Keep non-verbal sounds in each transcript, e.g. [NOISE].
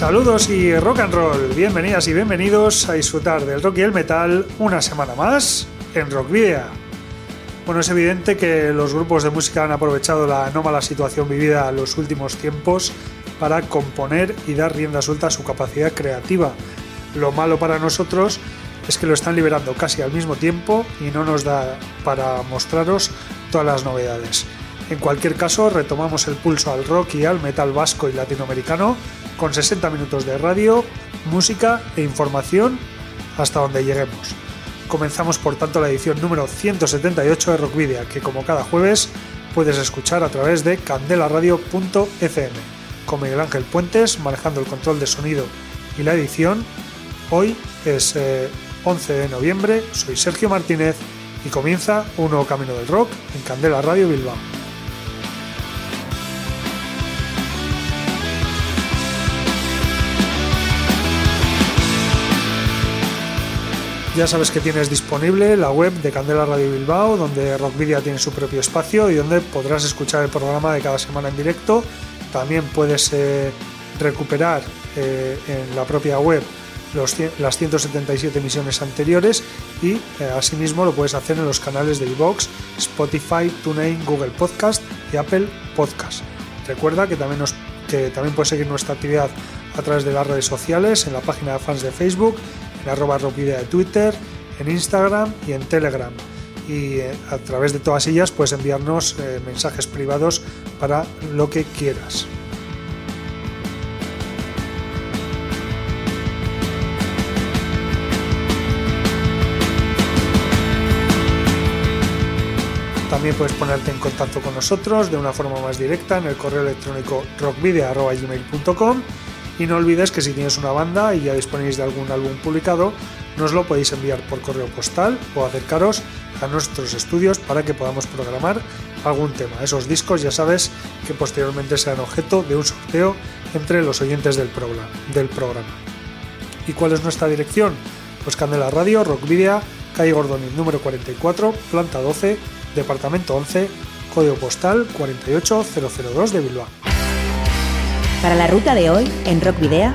Saludos y rock and roll, bienvenidas y bienvenidos a disfrutar del rock y el metal una semana más en Rock Video. Bueno, es evidente que los grupos de música han aprovechado la anómala situación vivida en los últimos tiempos para componer y dar rienda suelta a su capacidad creativa. Lo malo para nosotros es que lo están liberando casi al mismo tiempo y no nos da para mostraros todas las novedades. En cualquier caso, retomamos el pulso al rock y al metal vasco y latinoamericano con 60 minutos de radio, música e información hasta donde lleguemos. Comenzamos por tanto la edición número 178 de Rockvidia, que como cada jueves puedes escuchar a través de candelaradio.fm, con Miguel Ángel Puentes manejando el control de sonido y la edición. Hoy es 11 eh, de noviembre, soy Sergio Martínez y comienza un nuevo camino del rock en Candela Radio Bilbao. Ya sabes que tienes disponible la web de Candela Radio Bilbao, donde Rockvidia tiene su propio espacio y donde podrás escuchar el programa de cada semana en directo. También puedes eh, recuperar eh, en la propia web las 177 emisiones anteriores y eh, asimismo lo puedes hacer en los canales de iVoox, Spotify, TuneIn, Google Podcast y Apple Podcast. Recuerda que también puedes seguir nuestra actividad a través de las redes sociales, en la página de fans de Facebook en arroba rockvidia de Twitter, en Instagram y en Telegram. Y eh, a través de todas ellas puedes enviarnos eh, mensajes privados para lo que quieras. También puedes ponerte en contacto con nosotros de una forma más directa en el correo electrónico rockvidia.gmail.com y no olvides que si tienes una banda y ya disponéis de algún álbum publicado, nos lo podéis enviar por correo postal o acercaros a nuestros estudios para que podamos programar algún tema. Esos discos ya sabes que posteriormente serán objeto de un sorteo entre los oyentes del. Del programa. ¿Y cuál es nuestra dirección? Pues Candela Radio, Rockvidia, calle Gordoni número 44, planta 12, departamento 11, código postal 48002 de Bilbao. Para la ruta de hoy, en Rock Video,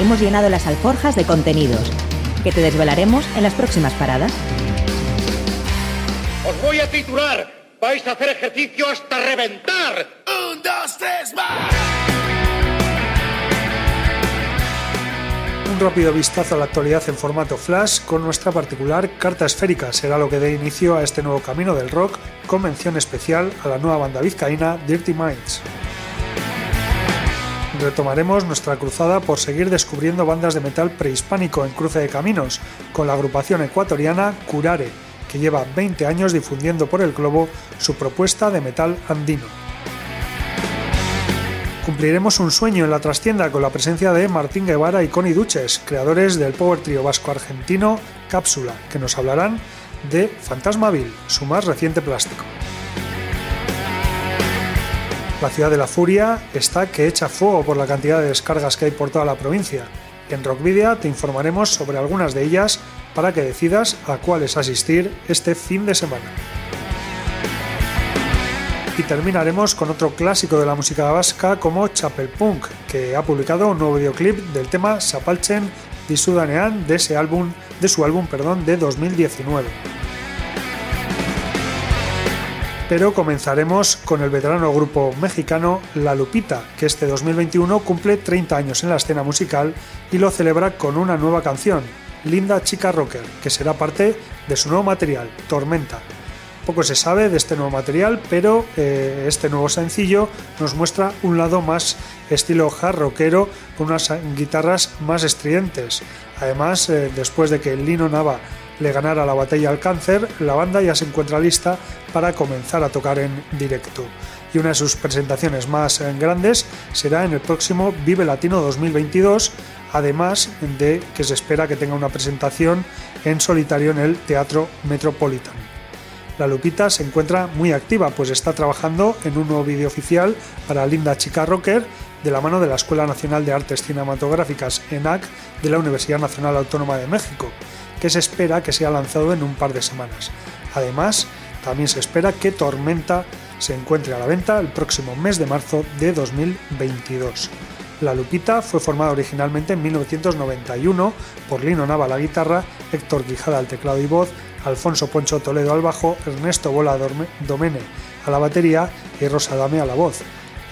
hemos llenado las alforjas de contenidos que te desvelaremos en las próximas paradas. Os voy a titular. Vais a hacer ejercicio hasta reventar. Un, dos, tres, más. Un rápido vistazo a la actualidad en formato flash con nuestra particular carta esférica será lo que dé inicio a este nuevo camino del rock con mención especial a la nueva banda vizcaína Dirty Minds retomaremos nuestra cruzada por seguir descubriendo bandas de metal prehispánico en cruce de caminos, con la agrupación ecuatoriana Curare, que lleva 20 años difundiendo por el globo su propuesta de metal andino. Cumpliremos un sueño en la trastienda con la presencia de Martín Guevara y Connie Duches, creadores del power trio vasco argentino Cápsula, que nos hablarán de Fantasmaville, su más reciente plástico. La ciudad de la furia está que echa fuego por la cantidad de descargas que hay por toda la provincia. En Rockvidia te informaremos sobre algunas de ellas para que decidas a cuáles asistir este fin de semana. Y terminaremos con otro clásico de la música vasca como Chapel Punk, que ha publicado un nuevo videoclip del tema Sapalchen Disudanean de de su álbum, perdón, de 2019 pero comenzaremos con el veterano grupo mexicano La Lupita, que este 2021 cumple 30 años en la escena musical y lo celebra con una nueva canción, Linda Chica Rocker, que será parte de su nuevo material, Tormenta. Poco se sabe de este nuevo material, pero eh, este nuevo sencillo nos muestra un lado más estilo hard rockero con unas guitarras más estridentes. Además, eh, después de que Lino Nava le ganara la batalla al cáncer, la banda ya se encuentra lista para comenzar a tocar en directo. Y una de sus presentaciones más eh, grandes será en el próximo Vive Latino 2022, además de que se espera que tenga una presentación en solitario en el Teatro Metropolitan. La Lupita se encuentra muy activa, pues está trabajando en un nuevo vídeo oficial para Linda Chica Rocker de la mano de la Escuela Nacional de Artes Cinematográficas ENAC de la Universidad Nacional Autónoma de México, que se espera que sea lanzado en un par de semanas. Además, también se espera que Tormenta se encuentre a la venta el próximo mes de marzo de 2022. La Lupita fue formada originalmente en 1991 por Lino Nava la guitarra, Héctor Quijada al teclado y voz, Alfonso Poncho Toledo al bajo, Ernesto Bola Domene a la batería y Rosa Dame a la voz.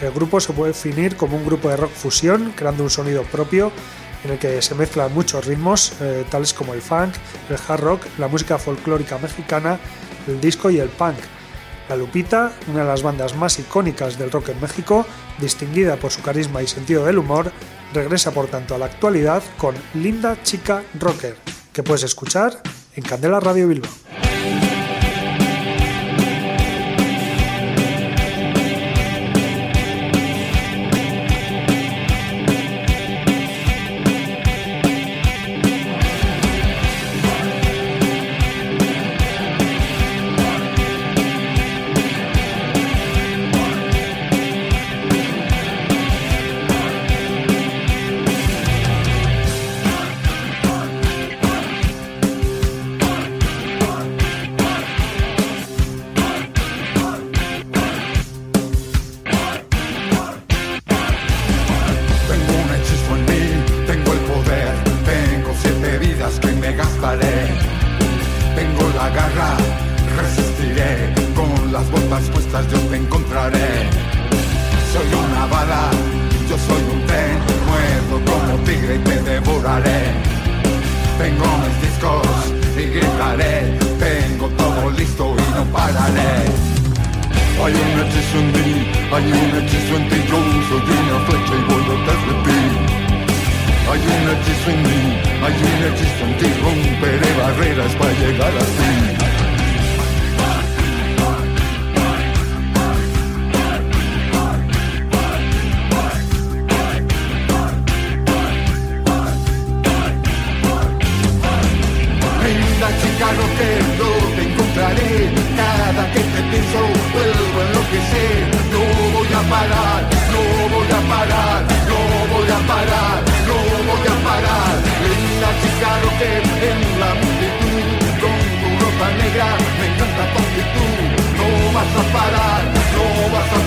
El grupo se puede definir como un grupo de rock fusión, creando un sonido propio en el que se mezclan muchos ritmos, eh, tales como el funk, el hard rock, la música folclórica mexicana, el disco y el punk. La Lupita, una de las bandas más icónicas del rock en México, distinguida por su carisma y sentido del humor, regresa por tanto a la actualidad con Linda Chica Rocker, que puedes escuchar en Candela Radio Bilbao. y no pararé. Hay un hechizo en mí, hay un hechizo en ti, yo soy una flecha y voy detrás de ti. Hay un hechizo en mí, hay un hechizo en ti, romperé barreras para llegar a ti.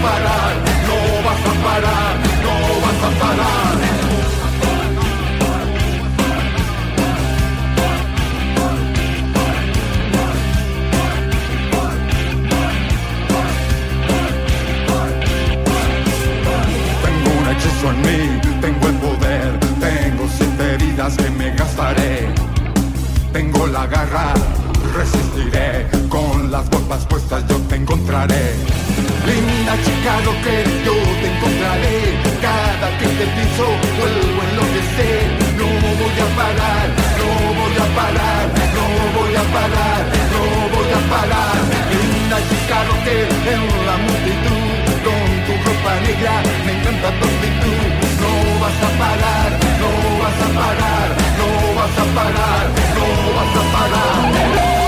parar, no vas a parar, no vas a parar. Tengo un hechizo en mí, tengo el poder, tengo siete vidas que me gastaré. Tengo la garra, resistiré, con las botas puestas yo te encontraré. Linda chica rocker, yo te encontraré. Cada que te piso, vuelvo a enloquecer. No voy a parar, no voy a parar, no voy a parar, no voy a parar. Linda chica rocker, en la multitud, con tu ropa negra, me encanta tu actitud. No vas a parar, no vas a parar, no vas a parar, no vas a parar.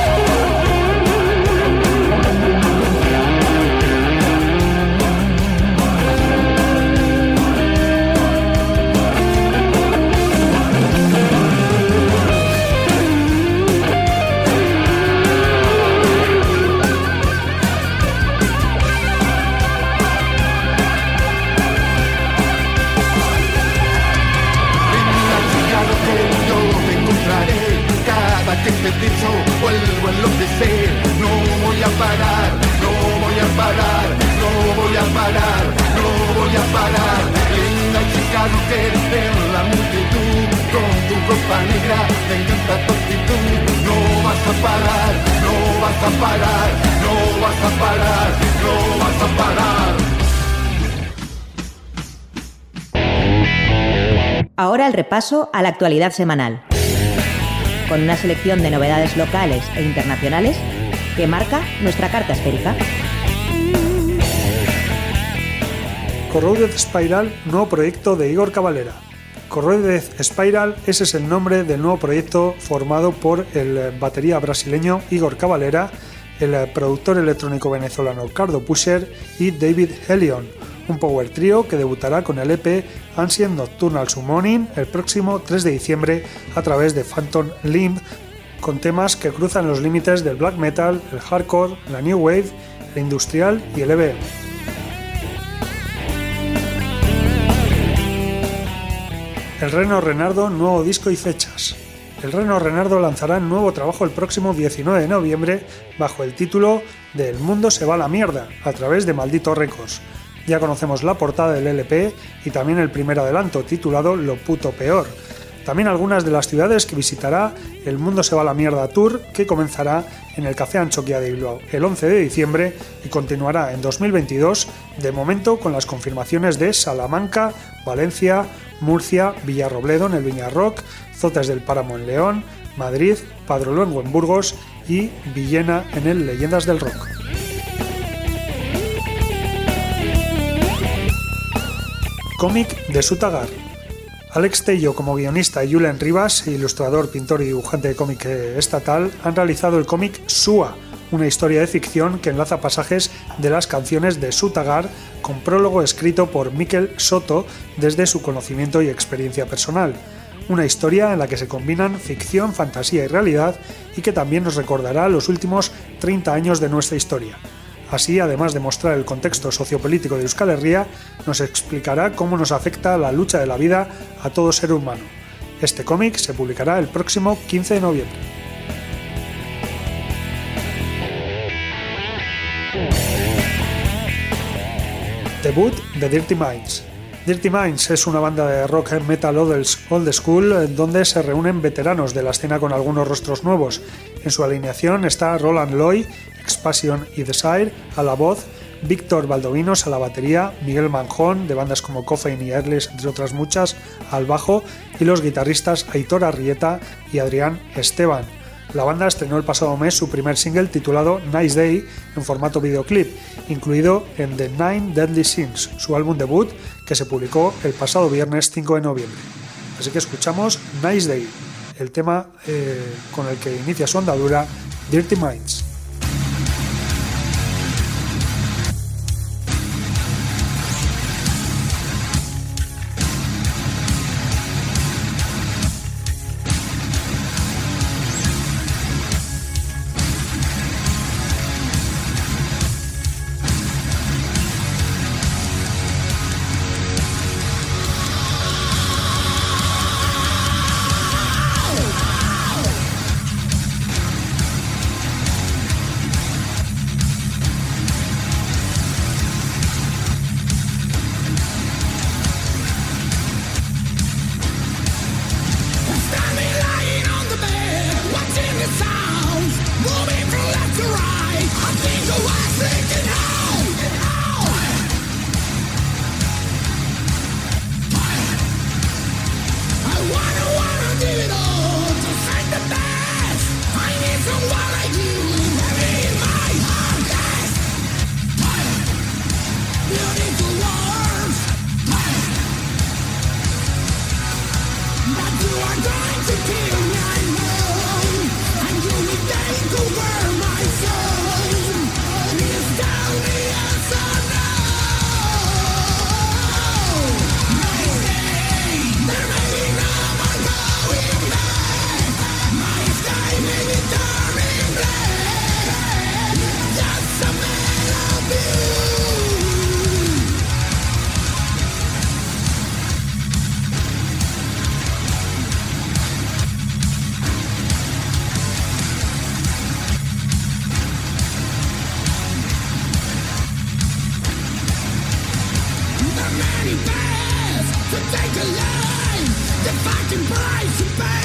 Ahora el repaso a la actualidad semanal. Con una selección de novedades locales e internacionales que marca nuestra carta esférica. Corroded Spiral, nuevo proyecto de Igor Cavalera. Corroded Spiral, ese es el nombre del nuevo proyecto formado por el batería brasileño Igor Cavalera, el productor electrónico venezolano Cardo Pusher y David Helion, un power trio que debutará con el EP Ancient Nocturnal Summoning el próximo 3 de diciembre a través de Phantom Limb, con temas que cruzan los límites del black metal, el hardcore, la new wave, el industrial y el EBM. El Reno Renardo, nuevo disco y fechas. El Reno Renardo lanzará nuevo trabajo el próximo 19 de noviembre bajo el título de El mundo se va a la mierda, a través de Maldito Records. Ya conocemos la portada del LP y también el primer adelanto titulado Lo puto peor. También algunas de las ciudades que visitará el Mundo se va a la mierda tour que comenzará en el Café Anchoquia de Bilbao el 11 de diciembre y continuará en 2022, de momento con las confirmaciones de Salamanca, Valencia, Murcia, Villarrobledo en el Viñarrock, Zotes del Páramo en León, Madrid, Padroluengo en Burgos y Villena en el Leyendas del Rock. Cómic de Sutagar. Alex Tello como guionista y Julen Rivas, ilustrador, pintor y dibujante de cómic estatal, han realizado el cómic Sua, una historia de ficción que enlaza pasajes de las canciones de Sutagar con prólogo escrito por Mikel Soto desde su conocimiento y experiencia personal. Una historia en la que se combinan ficción, fantasía y realidad y que también nos recordará los últimos 30 años de nuestra historia. Así, además de mostrar el contexto sociopolítico de Euskal Herria, nos explicará cómo nos afecta la lucha de la vida a todo ser humano. Este cómic se publicará el próximo 15 de noviembre. Debut de Dirty Minds. Dirty Minds es una banda de rock and metal old school donde se reúnen veteranos de la escena con algunos rostros nuevos. En su alineación está Roland Loy, Expansion y Desire a la voz, Víctor Valdovinos a la batería, Miguel Manjón de bandas como Coffin y Erles, entre otras muchas, al bajo y los guitarristas Aitor Arrieta y Adrián Esteban. La banda estrenó el pasado mes su primer single titulado Nice Day en formato videoclip, incluido en The Nine Deadly Sins, su álbum debut que se publicó el pasado viernes 5 de noviembre. Así que escuchamos Nice Day, el tema eh, con el que inicia su andadura Dirty Minds. alive, the fucking price to pay.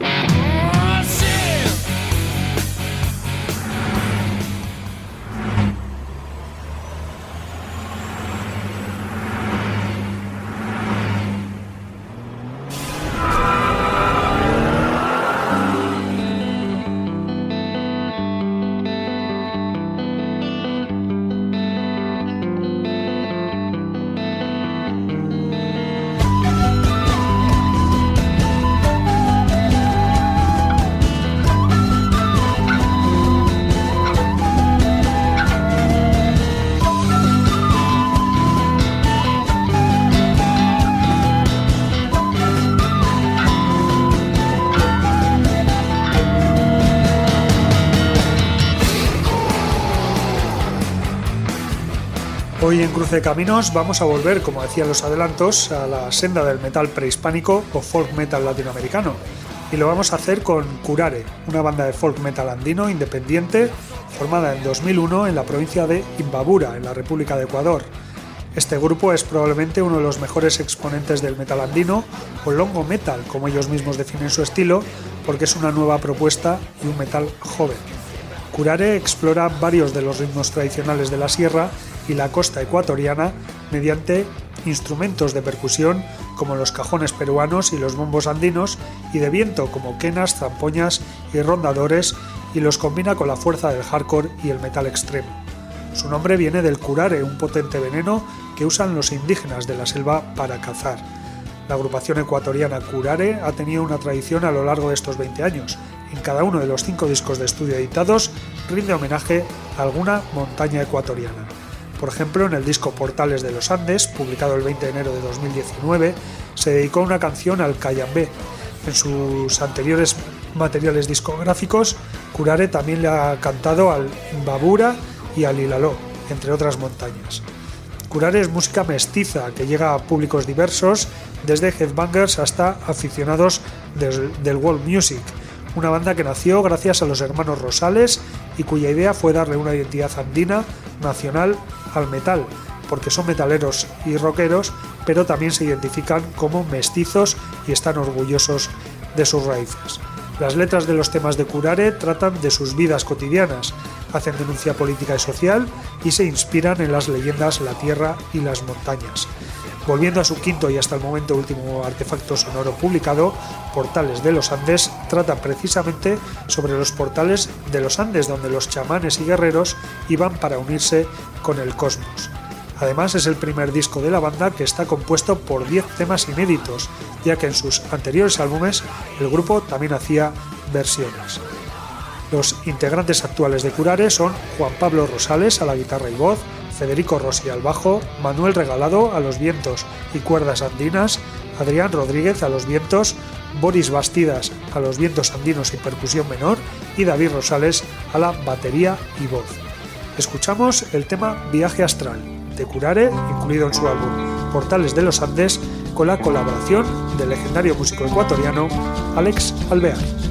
En Cruce de Caminos vamos a volver, como decían los adelantos, a la senda del metal prehispánico o folk metal latinoamericano. Y lo vamos a hacer con Curare, una banda de folk metal andino independiente formada en 2001 en la provincia de Imbabura, en la República de Ecuador. Este grupo es probablemente uno de los mejores exponentes del metal andino, o longo metal, como ellos mismos definen su estilo, porque es una nueva propuesta y un metal joven. Curare explora varios de los ritmos tradicionales de la sierra y la costa ecuatoriana mediante instrumentos de percusión como los cajones peruanos y los bombos andinos y de viento como quenas, zampoñas y rondadores y los combina con la fuerza del hardcore y el metal extremo. Su nombre viene del curare, un potente veneno que usan los indígenas de la selva para cazar. La agrupación ecuatoriana Curare ha tenido una tradición a lo largo de estos 20 años. En cada uno de los cinco discos de estudio editados rinde homenaje a alguna montaña ecuatoriana. Por ejemplo, en el disco Portales de los Andes, publicado el 20 de enero de 2019, se dedicó una canción al Cayambé. En sus anteriores materiales discográficos, Curare también le ha cantado al Babura y al Ilaló, entre otras montañas. Curare es música mestiza que llega a públicos diversos, desde headbangers hasta aficionados del world music, una banda que nació gracias a los hermanos Rosales y cuya idea fue darle una identidad andina, nacional, al metal, porque son metaleros y rockeros, pero también se identifican como mestizos y están orgullosos de sus raíces. Las letras de los temas de Curare tratan de sus vidas cotidianas, hacen denuncia política y social y se inspiran en las leyendas La Tierra y las Montañas. Volviendo a su quinto y hasta el momento último artefacto sonoro publicado, Portales de los Andes trata precisamente sobre los portales de los Andes donde los chamanes y guerreros iban para unirse con el cosmos. Además es el primer disco de la banda que está compuesto por 10 temas inéditos, ya que en sus anteriores álbumes el grupo también hacía versiones. Los integrantes actuales de Curare son Juan Pablo Rosales a la guitarra y voz, Federico Rossi al bajo, Manuel Regalado a los vientos y cuerdas andinas, Adrián Rodríguez a los vientos, Boris Bastidas a los vientos andinos y percusión menor y David Rosales a la batería y voz. Escuchamos el tema Viaje Astral de Curare, incluido en su álbum Portales de los Andes, con la colaboración del legendario músico ecuatoriano Alex Alvear.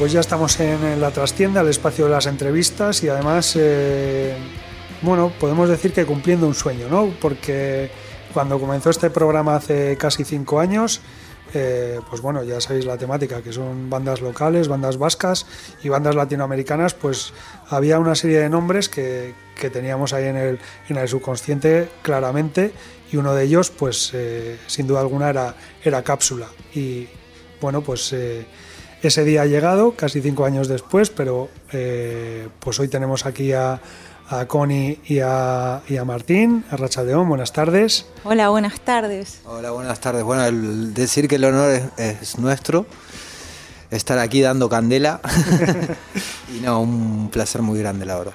Pues ya estamos en la trastienda, el espacio de las entrevistas y además, eh, bueno, podemos decir que cumpliendo un sueño, ¿no? Porque cuando comenzó este programa hace casi cinco años, eh, pues bueno, ya sabéis la temática, que son bandas locales, bandas vascas y bandas latinoamericanas, pues había una serie de nombres que, teníamos ahí en el, en el, subconsciente claramente y uno de ellos, pues eh, sin duda alguna era, era Cápsula. Y bueno, pues ese día ha llegado, casi cinco años después, pero eh, pues hoy tenemos aquí a, a Connie y a, y a Martín, a Rachaldeón. Buenas tardes. Hola, buenas tardes. Hola, buenas tardes. Bueno, el decir que el honor es, nuestro, estar aquí dando candela. [LAUGHS] [LAUGHS] y no, un placer muy grande, la verdad.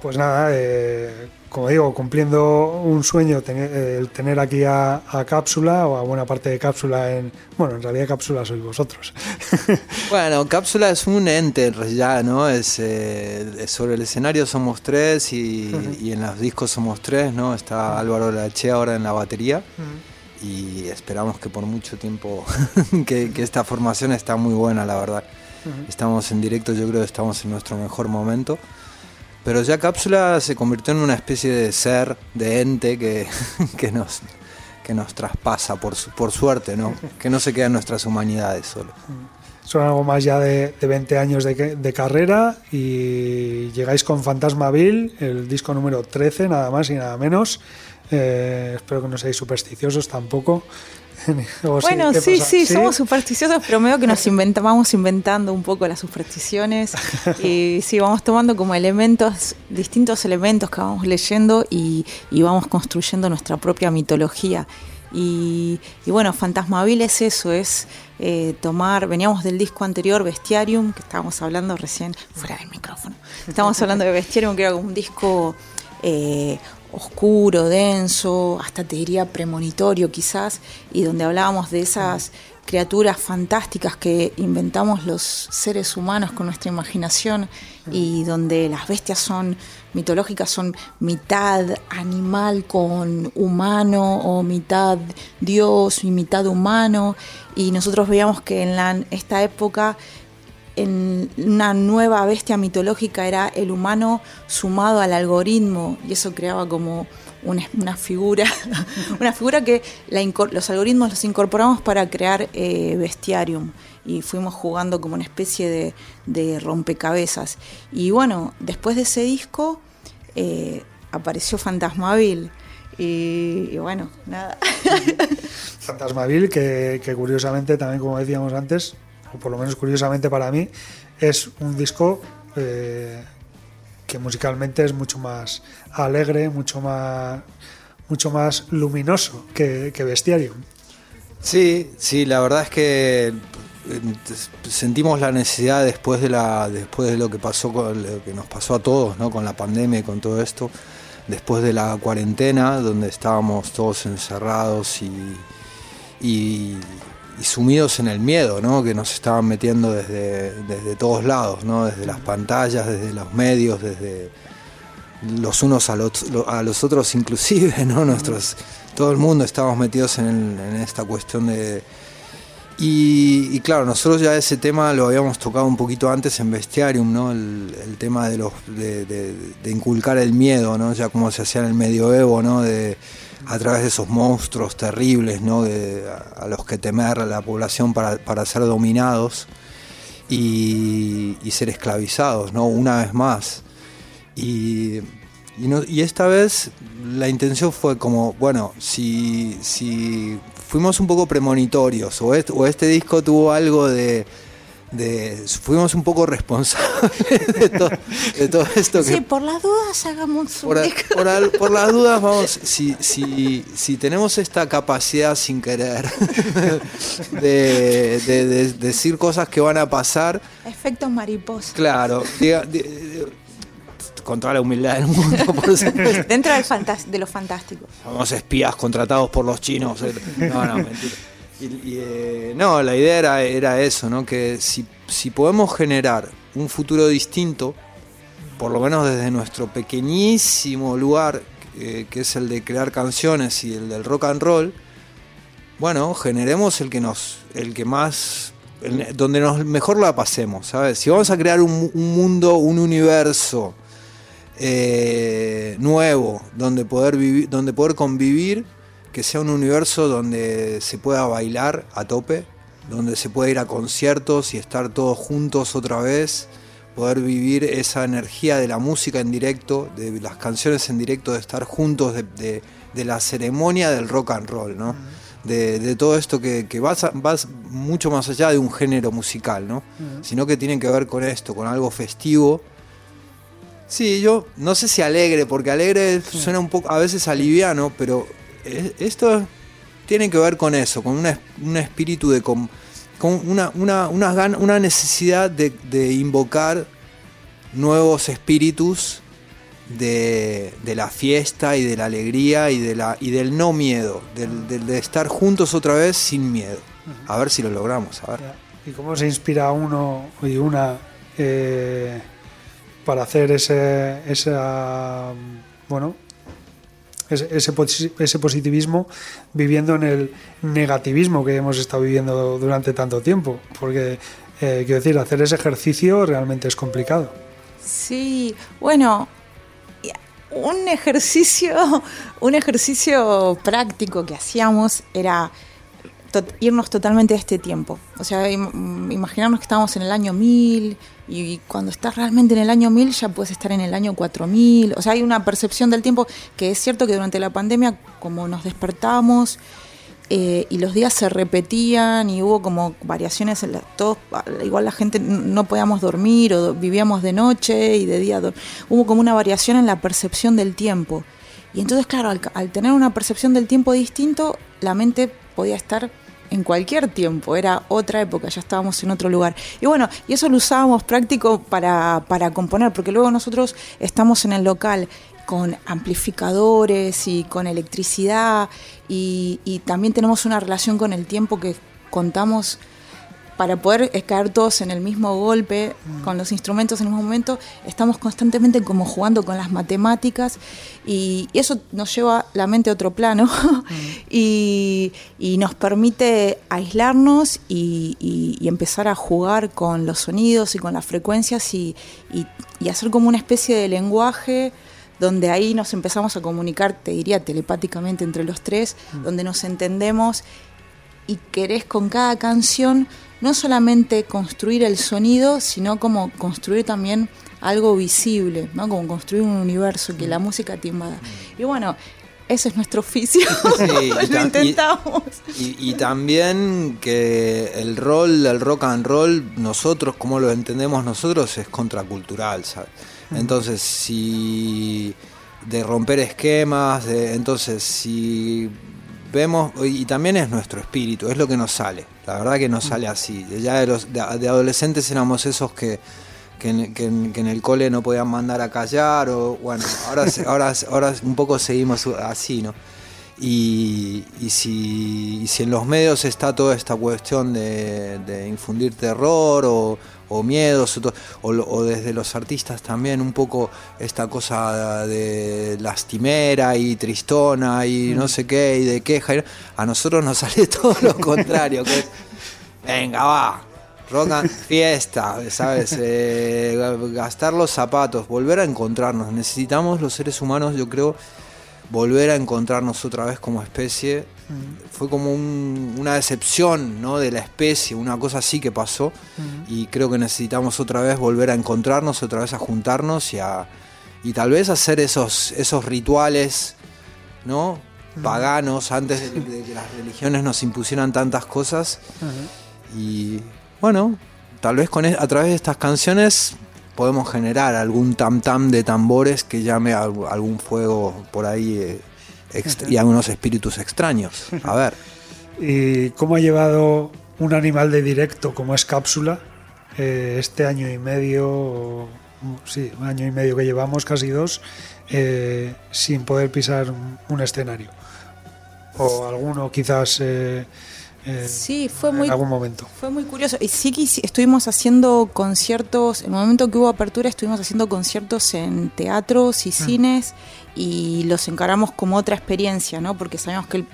Pues nada, eh, como digo, cumpliendo un sueño, tener, el tener aquí a, Cápsula o a buena parte de Cápsula en... Bueno, en realidad Cápsula sois vosotros. [LAUGHS] bueno, Cápsula es un ente ya, ¿no? Es, eh, sobre el escenario somos tres y, en los discos somos tres, ¿no? Está Álvaro Lache ahora en la batería. Y esperamos que por mucho tiempo, [LAUGHS] que, que, esta formación está muy buena, la verdad. Estamos en directo, yo creo que estamos en nuestro mejor momento. Pero ya Cápsula se convirtió en una especie de ser, de ente que, [LAUGHS] que nos, que nos traspasa, por, por suerte, ¿no? Que no se queda en nuestras humanidades solo. Son algo más ya de, de 20 años de, de, carrera y llegáis con Fantasmaville, el disco número 13, nada más y nada menos. Eh, espero que no seáis supersticiosos tampoco. [LAUGHS] bueno, sí, sí, somos supersticiosos, pero medio que nos inventamos, vamos inventando un poco las supersticiones [LAUGHS] y sí, vamos tomando como elementos, distintos elementos que vamos leyendo y, vamos construyendo nuestra propia mitología. Y, bueno, Fantasmabil es eso, es eh, tomar, veníamos del disco anterior, Bestiarium, que estábamos hablando recién, fuera del micrófono, estábamos hablando de Bestiarium, que era como un disco eh, oscuro, denso, hasta te diría premonitorio quizás, y donde hablábamos de esas criaturas fantásticas que inventamos los seres humanos con nuestra imaginación y donde las bestias son mitológicas, son mitad animal con humano o mitad dios y mitad humano. Y nosotros veíamos que en la, esta época en una nueva bestia mitológica era el humano sumado al algoritmo y eso creaba como una, figura, [LAUGHS] una figura que los algoritmos los incorporamos para crear eh, bestiarium y fuimos jugando como una especie de, rompecabezas. Y bueno, después de ese disco eh, apareció Fantasmaville. Y, bueno, nada. [LAUGHS] Fantasmaville, que, que curiosamente también, como decíamos antes, o por lo menos curiosamente para mí, es un disco eh, que musicalmente es mucho más alegre, mucho más, mucho más luminoso que, que Bestiarium. Sí, sí, la verdad es que eh, sentimos la necesidad después de la después de lo que pasó con lo que nos pasó a todos ¿no? con la pandemia y con todo esto después de la cuarentena donde estábamos todos encerrados y, y, sumidos en el miedo ¿no? que nos estaban metiendo desde, desde todos lados ¿no? desde las pantallas desde los medios desde los unos a los, a los otros inclusive, ¿no? Nuestros, todo el mundo estábamos metidos en, esta cuestión de... Y, claro, nosotros ya ese tema lo habíamos tocado un poquito antes en Bestiarium, ¿no? El, tema de, los, de, inculcar el miedo, ¿no? Ya como se hacía en el medioevo, ¿no? De, a través de esos monstruos terribles, ¿no? a, los que temer la población para, para ser dominados y, y ser esclavizados, ¿no? Una vez más. Y, y, esta vez la intención fue como, bueno, si, si fuimos un poco premonitorios o o este disco tuvo algo de, fuimos un poco responsables [LAUGHS] de, todo esto. Sí, por las dudas hagamos por, por, las dudas vamos, [LAUGHS] si, si, si tenemos esta capacidad sin querer [LAUGHS] de, decir cosas que van a pasar. Efectos mariposa. Claro, diga, contra la humildad del mundo. Dentro del de lo fantástico. Somos espías contratados por los chinos. Eh. No, no, mentira. Eh, no, la idea era, eso, ¿no? Que si, si podemos generar un futuro distinto, por lo menos desde nuestro pequeñísimo lugar, eh, que es el de crear canciones y el del rock and roll, bueno, generemos el que nos, el que más, donde nos mejor la pasemos, ¿sabes? Si vamos a crear un, un mundo, un universo eh, nuevo, donde poder, vivir, donde poder convivir, que sea un universo donde se pueda bailar a tope, donde se pueda ir a conciertos y estar todos juntos otra vez, poder vivir esa energía de la música en directo, de las canciones en directo, de estar juntos, de, la ceremonia del rock and roll, ¿no? De, todo esto que, que vas, mucho más allá de un género musical, ¿no? Sino que tiene que ver con esto, con algo festivo Sí, yo no sé si alegre, porque alegre suena un poco, a veces aliviano, pero esto tiene que ver con eso, con un espíritu de. con, una, una, una, necesidad de, invocar nuevos espíritus de, la fiesta y de la alegría y, de la, y del no miedo, de estar juntos otra vez sin miedo. A ver si lo logramos. A ver. ¿Y cómo se inspira uno y una? Eh, para hacer ese, esa, bueno, ese, ese, positivismo viviendo en el negativismo que hemos estado viviendo durante tanto tiempo. Porque, eh, quiero decir, hacer ese ejercicio realmente es complicado. Sí, bueno, un ejercicio, un ejercicio práctico que hacíamos era irnos totalmente a este tiempo. O sea, imaginarnos que estábamos en el año 1000 y cuando estás realmente en el año 1000 ya puedes estar en el año 4000. O sea, hay una percepción del tiempo que es cierto que durante la pandemia, como nos despertamos eh, y los días se repetían y hubo como variaciones, en todos, igual la gente no podíamos dormir o vivíamos de noche y de día. Hubo como una variación en la percepción del tiempo. Y entonces, claro, al, al tener una percepción del tiempo distinto, la mente podía estar en cualquier tiempo, era otra época, ya estábamos en otro lugar. Y bueno, y eso lo usábamos práctico para, para componer, porque luego nosotros estamos en el local con amplificadores y con electricidad y, y también tenemos una relación con el tiempo que contamos para poder caer todos en el mismo golpe, con los instrumentos en el mismo momento, estamos constantemente como jugando con las matemáticas y, y eso nos lleva la mente a otro plano [LAUGHS] y, y nos permite aislarnos y, y- empezar a jugar con los sonidos y con las frecuencias y, hacer como una especie de lenguaje donde ahí nos empezamos a comunicar, te diría telepáticamente entre los tres, donde nos entendemos y querés con cada canción no solamente construir el sonido, sino como construir también algo visible, ¿no? Como construir un universo que la música te invada. Y bueno, ese es nuestro oficio. [LAUGHS] Sí, [LAUGHS] Lo y- intentamos. Y, y también que el rol del rock and roll, nosotros, como lo entendemos nosotros, es contracultural, ¿sabes? Entonces, si de romper esquemas, de- entonces si vemos, y también es nuestro espíritu, es lo que nos sale, la verdad que nos sale así. Ya de, los, de, de adolescentes éramos esos que, que, en, que en- que en el cole no podían mandar a callar, o bueno, ahora, [LAUGHS] ahora, ahora un poco seguimos así, ¿no? Y, y si, y si en los medios está toda esta cuestión de, de infundir terror o, o miedos, o, o desde los artistas también un poco esta cosa de lastimera y tristona y no sé qué, y de queja, y- a nosotros nos [LAUGHS] sale todo lo [LAUGHS] contrario, que es, venga, va, rock and fiesta, ¿sabes? Eh, ga- gastar los zapatos, volver a encontrarnos. Necesitamos los seres humanos, yo creo, volver a encontrarnos otra vez como especie. Fue como un- una decepción ¿no? de la especie, una cosa así que pasó. Y creo que necesitamos otra vez volver a encontrarnos, otra vez a juntarnos y, a, y tal vez hacer esos, esos rituales ¿no? paganos antes de, de que las religiones nos impusieran tantas cosas. Y bueno, tal vez con e- a través de estas canciones podemos generar algún tam tam de tambores que llame a algún fuego por ahí eh, ext- y algunos espíritus extraños. A ver. [LAUGHS] ¿Y cómo ha llevado un animal de directo como es Cápsula eh, este año y medio, o- sí, un año y medio que llevamos, casi dos, eh, sin poder pisar un, un escenario? O alguno quizás eh, eh, Sí, fue en muy algún momento. Fue muy curioso. Y sí que estuvimos haciendo conciertos, en el momento que hubo apertura estuvimos haciendo conciertos en teatros y cines y los encaramos como otra experiencia, ¿no? Porque sabíamos que el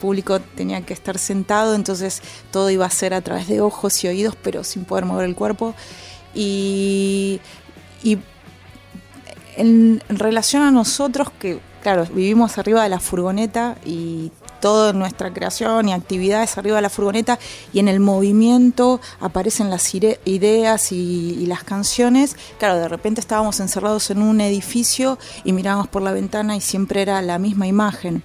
público tenía que estar sentado, entonces todo iba a ser a través de ojos y oídos, pero sin poder mover el cuerpo. Y, y en, en relación a nosotros, que claro, vivimos arriba de la furgoneta y toda nuestra creación y actividades arriba de la furgoneta y en el movimiento aparecen las ideas y, las canciones. Claro, de repente estábamos encerrados en un edificio y mirábamos por la ventana y siempre era la misma imagen.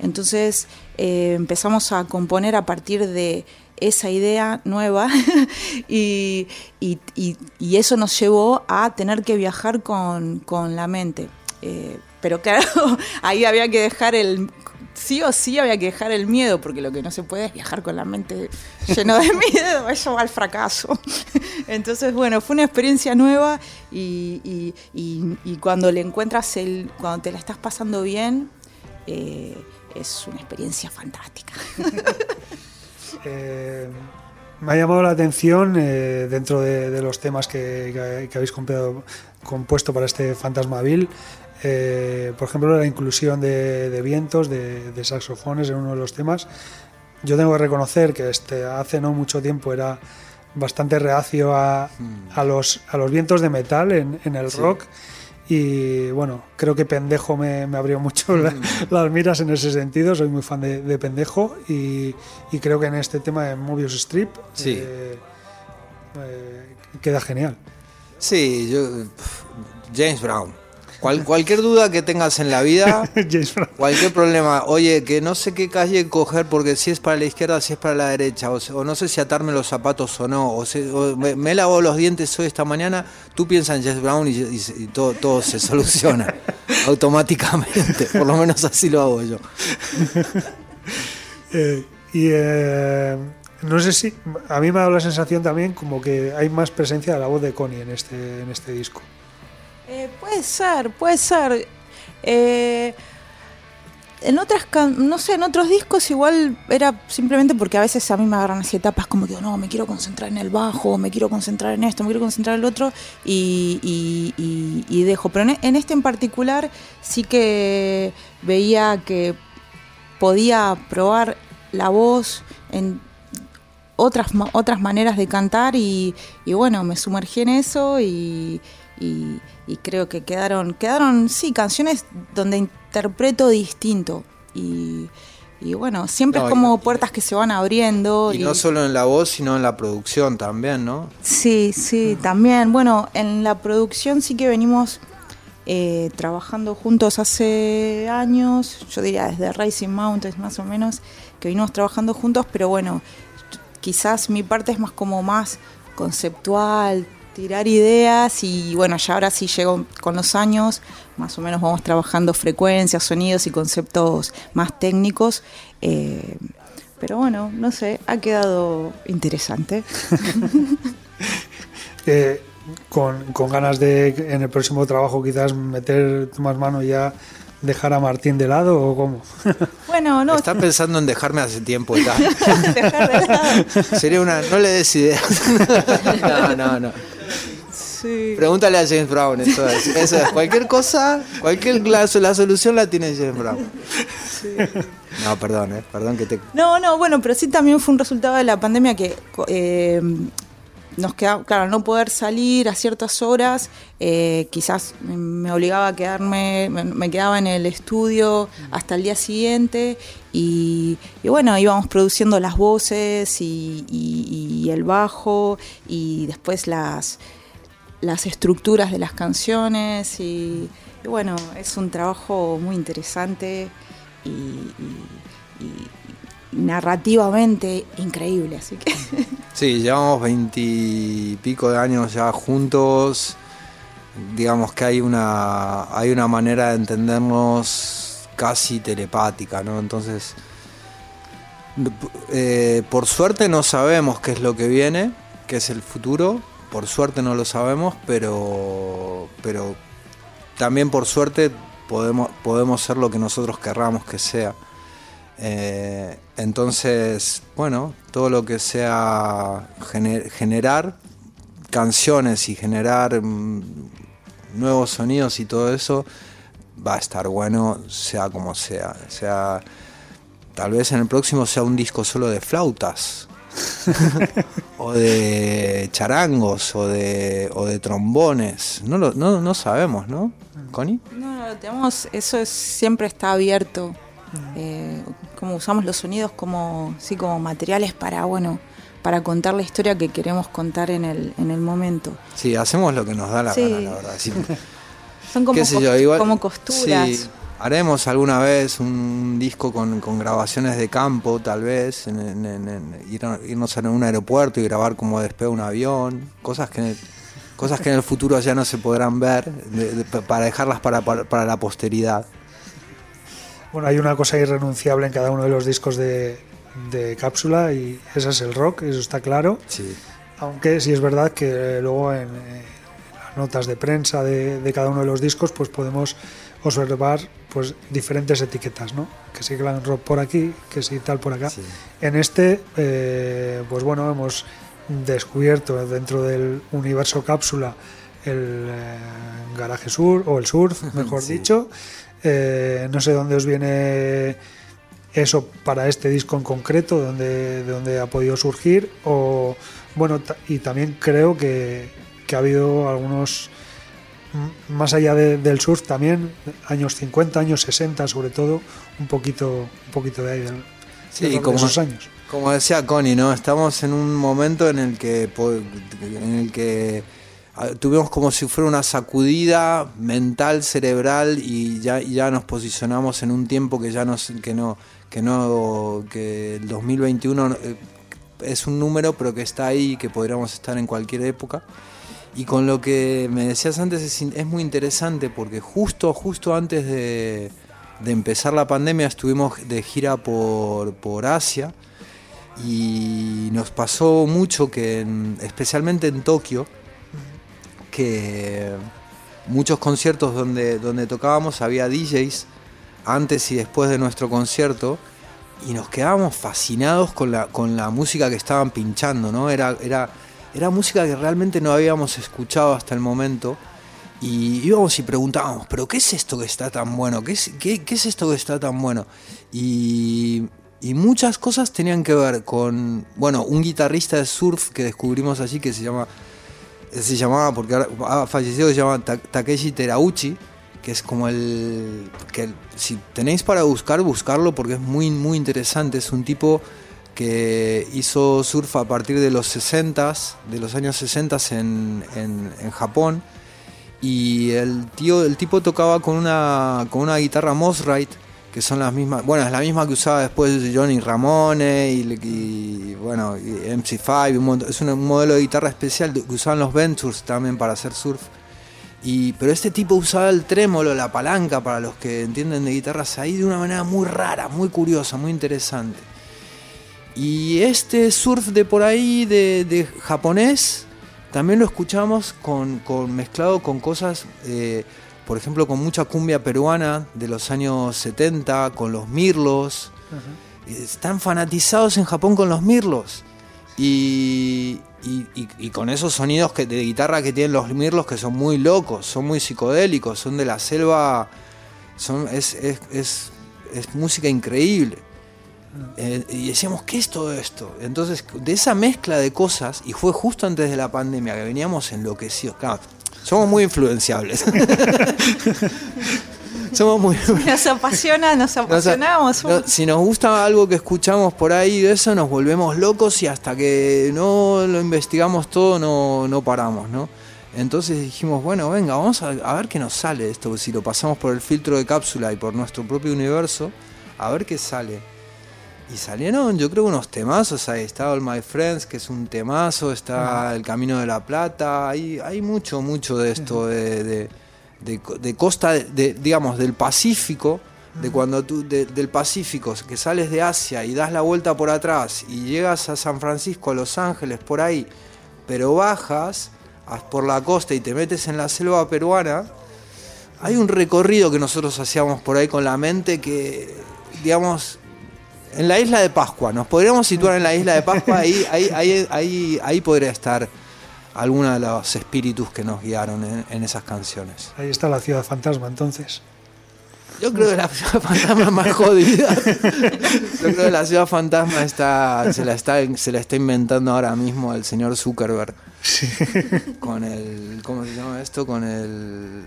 Entonces eh, empezamos a componer a partir de esa idea nueva [LAUGHS] y- y eso nos llevó a tener que viajar con, con la mente. Eh, pero claro, [LAUGHS] ahí había que dejar el... Sí o sí había que dejar el miedo, porque lo que no se puede es viajar con la mente lleno de [LAUGHS] miedo, eso va al fracaso. [LAUGHS] Entonces, bueno, fue una experiencia nueva y, cuando le encuentras el, cuando te la estás pasando bien, eh, es una experiencia fantástica. [LAUGHS] Eh, me ha llamado la atención eh, dentro de, los temas que, habéis compuesto para este Fantasmaville, eh, por ejemplo, la inclusión de, de vientos, de, de saxofones en uno de los temas. Yo tengo que reconocer que este, hace no mucho tiempo era bastante reacio a, a los, a los vientos de metal en, en el rock. Y bueno, creo que Pendejo me, me abrió mucho la- [LAUGHS] las miras en ese sentido. Soy muy fan de, de Pendejo y, y creo que en este tema de Mobius Strip Sí. eh, eh, queda genial. Sí, yo. James Brown. Cual- cualquier duda que tengas en la vida, [LAUGHS] cualquier problema, oye, que no sé qué calle coger porque si es para la izquierda, si es para la derecha, o, o no sé si atarme los zapatos o no, o, se- o me, me lavo los dientes hoy esta mañana, tú piensas en James Brown y, y- y todo, todo se soluciona. [LAUGHS] automáticamente, por lo menos así lo hago yo. [LAUGHS] Eh, y eh, no sé si a mí me ha dado la sensación también como que hay más presencia de la voz de Connie en este en este disco. Eh, puede ser, puede ser. Eh, en otras, no sé, en otros discos igual era simplemente porque a veces a mí me agarran así etapas como que no, me quiero concentrar en el bajo, me quiero concentrar en esto, me quiero concentrar en el otro y, dejo. Pero en, este en particular sí que veía que podía probar la voz en otras, otras maneras de cantar y bueno, me sumergí en eso y, y- creo que quedaron, quedaron, sí, canciones donde interpreto distinto y, y bueno, siempre No, es como y- puertas que se van abriendo. Y no solo en la voz, sino en la producción también, ¿no? Sí, sí, también. Bueno, en la producción sí que venimos eh, trabajando juntos hace años, yo diría desde Racing Mountains más o menos, que venimos trabajando juntos, pero bueno, quizás mi parte es más como más conceptual, tirar ideas y bueno, ya ahora sí llego con los años, más o menos vamos trabajando frecuencias, sonidos y conceptos más técnicos. eh, pero bueno, no sé, ha quedado interesante. [LAUGHS] Eh, con, con ganas de en el próximo trabajo quizás meter más mano ya dejar a Martín de lado o cómo. [LAUGHS] Bueno, no, Está pensando en dejarme hace tiempo y tal. [LAUGHS] dejar de lado. Sería una. No le des ideas. [LAUGHS] no, no, no. Sí. Pregúntale a James Brown, eso es. Eso es. Cualquier cosa, cualquier la, la solución la tiene James Brown. No, perdón, eh, perdón que te. No, no, bueno, pero sí también fue un resultado de la pandemia que eh, nos quedaba, claro, no poder salir a ciertas horas, eh, quizás me obligaba a quedarme, me, quedaba en el estudio hasta el día siguiente y, bueno, íbamos produciendo las voces y, el bajo y después las, las estructuras de las canciones y, bueno, es un trabajo muy interesante y narrativamente increíble, así que Sí, llevamos veintipico de años ya juntos. Digamos que hay una, hay una manera de entendernos casi telepática, ¿no? Entonces, eh, por suerte no sabemos qué es lo que viene, qué es el futuro. Por suerte no lo sabemos, pero, pero también por suerte podemos, podemos ser lo que nosotros querramos que sea. Eh, entonces, bueno, todo lo que sea gener- generar canciones y generar mm, nuevos sonidos y todo eso va a estar bueno, sea como sea. sea tal vez en el próximo sea un disco solo de flautas. [LAUGHS] o de charangos o de, o de trombones. No, lo, no, no sabemos, ¿no? Connie. No, no, tenemos, eso es, siempre está abierto. Eh, como usamos los sonidos como, sí, como materiales para, bueno, para contar la historia que queremos contar en el, en el momento. Sí, hacemos lo que nos da la Sí. gana, la verdad. Sí. [LAUGHS] Son como, qué sé cos- yo, igual, como costuras. sí, haremos alguna vez un disco con, con grabaciones de campo, tal vez, en, en- en- en- ir a- irnos a un aeropuerto y grabar como despega un avión, cosas que, cosas que en el futuro ya no se podrán ver, de- de- para dejarlas para, para, para la posteridad. Bueno, hay una cosa irrenunciable en cada uno de los discos de, de cápsula y ese es el rock, eso está claro. Sí. Aunque sí es verdad que luego en, eh, las notas de prensa de, de cada uno de los discos pues podemos observar pues diferentes etiquetas, ¿no? Que si glam rock por aquí, que si tal por acá. Sí. En este, eh, pues bueno, hemos descubierto dentro del universo cápsula el eh, garaje sur o el surf, [LAUGHS] mejor Sí. dicho. Eh, no sé dónde os viene eso para este disco en concreto, dónde, de dónde ha podido surgir. O bueno, y también creo que, que ha habido algunos más allá de- del surf también años 50, años 60 sobre todo, un poquito, un poquito de ahí del, Sí, de como- esos años. Como decía Connie, ¿no? Estamos en un momento en el que en el que tuvimos como si fuera una sacudida mental, cerebral y ya, ya nos posicionamos en un tiempo que ya no que no que no que el 2021 eh, es un número pero que está ahí y que podríamos estar en cualquier época. Y con lo que me decías antes es, muy interesante porque justo, justo antes de, de empezar la pandemia estuvimos de gira por, por Asia y nos pasó mucho que, en- especialmente en Tokio, que muchos conciertos donde, donde tocábamos había DJs antes y después de nuestro concierto y nos quedábamos fascinados con la, con la música que estaban pinchando, ¿no? Era, era, era música que realmente no habíamos escuchado hasta el momento y íbamos y preguntábamos, pero ¿qué es esto que está tan bueno? ¿Qué es, qué, qué es esto que está tan bueno? Y, y muchas cosas tenían que ver con, bueno, un guitarrista de surf que descubrimos allí que se llama se llamaba, porque ha fallecido, se llama Ta- Takeshi Terauchi, que es como el. que si tenéis para buscar, buscarlo porque es muy, muy interesante. Es un tipo que hizo surf a partir de los 60 de los años 60 en, en, en Japón. Y el tío, el tipo tocaba con una, con una guitarra Mosrite, que son las mismas, bueno, es la misma que usaba después Johnny Ramone y, bueno, y MC5, un es un, modelo de guitarra especial que usaban los Ventures también para hacer surf. Y, pero este tipo usaba el trémolo, la palanca, para los que entienden de guitarras ahí, de una manera muy rara, muy curiosa, muy interesante. Y este surf de por ahí, de, de japonés, también lo escuchamos con, con- mezclado con cosas, eh, por ejemplo, con mucha cumbia peruana de los años 70, con los mirlos. Están fanatizados en Japón con los mirlos. Y, y- y- y con esos sonidos que, de guitarra que tienen los mirlos que son muy locos, son muy psicodélicos, son de la selva, son, es, es- es- es música increíble. Eh, y decíamos, ¿qué es todo esto? Entonces, de esa mezcla de cosas, y fue justo antes de la pandemia que veníamos enloquecidos. Claro, somos muy influenciables. [LAUGHS] somos muy. Nos apasiona, nos apasionamos. si nos gusta algo que escuchamos por ahí de eso, nos volvemos locos y hasta que no lo investigamos todo no, no paramos, ¿no? Entonces dijimos, bueno, venga, vamos a, a ver qué nos sale esto. Si lo pasamos por el filtro de cápsula y por nuestro propio universo, a ver qué sale. Y salieron, yo creo, unos temazos. Ahí está All My Friends, que es un temazo. Está El Camino de la Plata. Hay, hay mucho, mucho de esto de, de, de co- de costa, de, digamos, del Pacífico. De cuando tú, de- del Pacífico, que sales de Asia y das la vuelta por atrás y llegas a San Francisco, a Los Ángeles, por ahí, pero bajas as- por la costa y te metes en la selva peruana. Hay un recorrido que nosotros hacíamos por ahí con la mente que, digamos, en la isla de Pascua, nos podríamos situar en la isla de Pascua, ahí, ahí, ahí, ahí, ahí podría estar alguno de los espíritus que nos guiaron en, en esas canciones. Ahí está la ciudad fantasma, entonces. Yo creo que la ciudad fantasma es más jodida. Yo creo que la ciudad fantasma está, se, la está, se la está inventando ahora mismo el señor Zuckerberg. Con el. ¿Cómo se llama esto? Con el.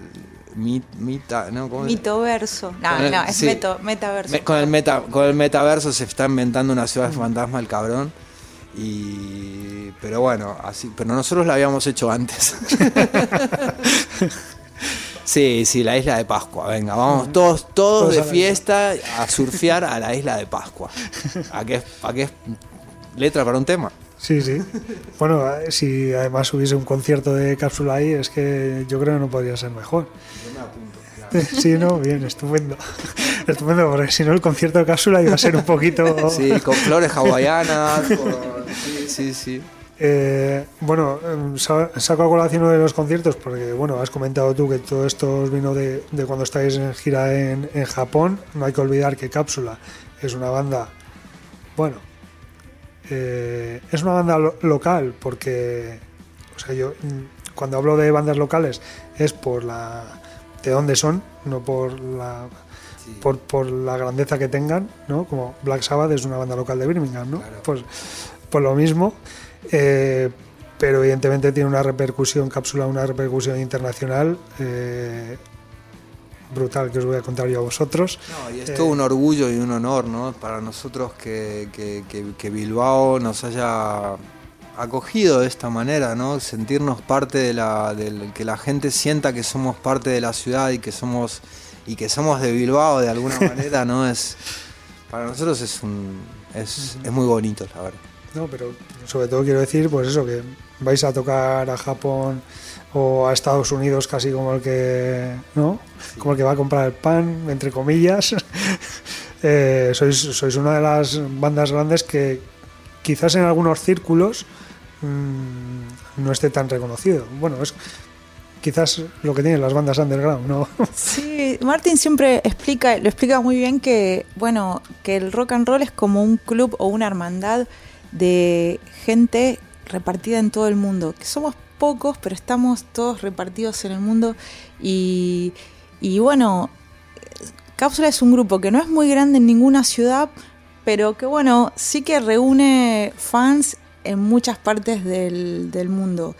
Mit, mita, ¿no? ¿Cómo se- Mitoverso. No, el- no, es sí. meto- metaverso. Me- con, el meta, con el metaverso se está inventando una ciudad fantasma el cabrón. Y, pero bueno, así, pero nosotros la habíamos hecho antes. [LAUGHS] sí, sí, la isla de Pascua. Venga, vamos todos, todos de fiesta a surfear a la isla de Pascua. ¿A qué, a qué es letra para un tema? Sí, sí. Bueno, eh, si además hubiese un concierto de cápsula ahí, es que yo creo que no podría ser mejor. [LAUGHS] Sí, no, bien, estupendo. [LAUGHS] Estupendo, porque si no el concierto de cápsula iba a ser un poquito... [LAUGHS] Sí, con flores hawaianas. con- sí, sí, sí. Eh, bueno, sa- saco a colación uno de los conciertos porque, bueno, has comentado tú que todo esto os vino de, de cuando estáis en gira en, en Japón. No hay que olvidar que Cápsula es una banda, bueno, eh, es una banda lo- local porque, o sea, yo mm, cuando hablo de bandas locales es por la de dónde son, no por la por, por la grandeza que tengan, ¿no? Como Black Sabbath es una banda local de Birmingham, ¿no? Pues, pues lo mismo. Eh, pero evidentemente tiene una repercusión, cápsula, una repercusión internacional eh, brutal que os voy a contar yo a vosotros. No, y es Eh, todo un orgullo y un honor, ¿no? Para nosotros que, que- que- que Bilbao nos haya acogido de esta manera, ¿no? Sentirnos parte de la, del que la gente sienta que somos parte de la ciudad y que somos y que somos de Bilbao de alguna [LAUGHS] manera, ¿no? Es para nosotros es un es, es muy bonito, la verdad. No, pero sobre todo quiero decir, pues eso, que vais a tocar a Japón o a Estados Unidos casi como el que, ¿no? Como el que va a comprar el pan, entre comillas. [LAUGHS] Eh, sois, sois una de las bandas grandes que quizás en algunos círculos mm, no esté tan reconocido. Bueno, es quizás lo que tienen las bandas underground, ¿no? [LAUGHS] Sí, Martin siempre explica, lo explica muy bien que, bueno, que el rock and roll es como un club o una hermandad de gente repartida en todo el mundo, que somos pocos, pero estamos todos repartidos en el mundo y, y bueno, Cápsula es un grupo que no es muy grande en ninguna ciudad, pero que bueno, sí que reúne fans en muchas partes del, del mundo.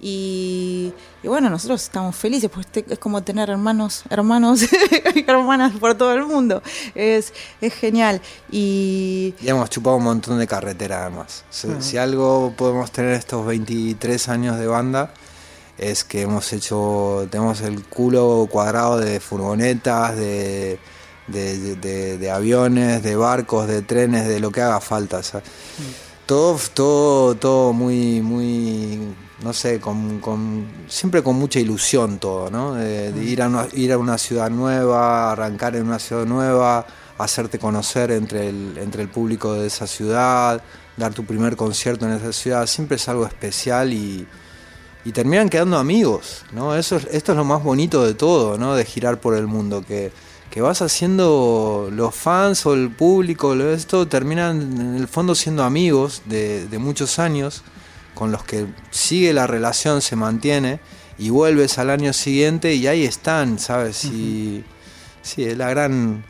Y, y bueno, nosotros estamos felices, porque este- es como tener hermanos, hermanos y [LAUGHS] hermanas por todo el mundo. Es, es genial. Y Y hemos chupado un montón de carretera además. Si, si algo podemos tener estos 23 años de banda es que hemos hecho, tenemos el culo cuadrado de furgonetas, de, de, de- de- de aviones, de barcos, de trenes, de lo que haga falta. o sea, todo, todo, todo muy, muy, no sé, con, con- siempre con mucha ilusión todo, ¿no? De, de ir, a una, ir a una ciudad nueva, arrancar en una ciudad nueva, hacerte conocer entre el, entre el público de esa ciudad, dar tu primer concierto en esa ciudad, siempre es algo especial y, y terminan quedando amigos, ¿no? Eso es- esto es lo más bonito de todo, ¿no? De girar por el mundo, que, que vas haciendo los fans o el público, lo- esto terminan en el fondo siendo amigos de, de muchos años, con los que sigue la relación, se mantiene, y vuelves al año siguiente y ahí están, ¿sabes? Y sí, es la gran...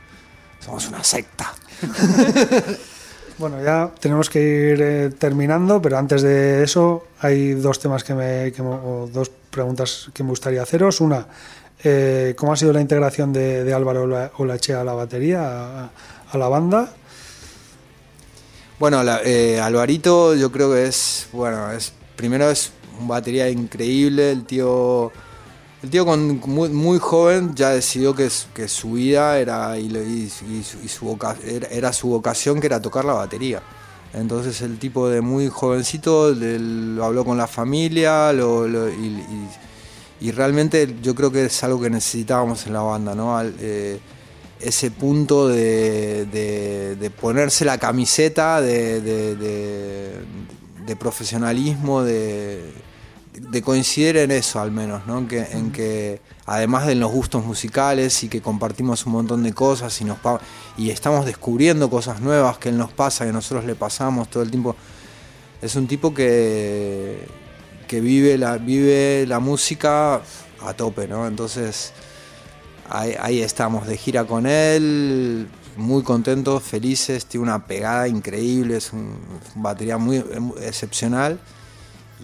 Somos una secta. [LAUGHS] Bueno, ya tenemos que ir eh, terminando, pero antes de eso hay dos temas que me, que me- o dos preguntas que me gustaría haceros. Una, eh, ¿cómo ha sido la integración de, de Álvaro Ola- Olachea a la batería, a, a la banda? Bueno, la- eh, Alvarito yo creo que es, bueno, es primero es un batería increíble, el tío, el tío con muy, muy joven ya decidió que, que su vida era y, y- su, voca- era, su vocación que era tocar la batería. Entonces el tipo de muy jovencito lo habló con la familia lo- lo- y, realmente yo creo que es algo que necesitábamos en la banda, ¿no? Eh, ese punto de, de- de ponerse la camiseta de, profesionalismo, de, coincidir en eso al menos, ¿no? Que, en que además de los gustos musicales y que compartimos un montón de cosas y, nos pa- y estamos descubriendo cosas nuevas que él nos pasa, que nosotros le pasamos todo el tiempo, es un tipo que, que vive, la, vive la música a tope, ¿no? Entonces ahí, ahí estamos de gira con él, muy contentos, felices, tiene una pegada increíble, es un, batería muy excepcional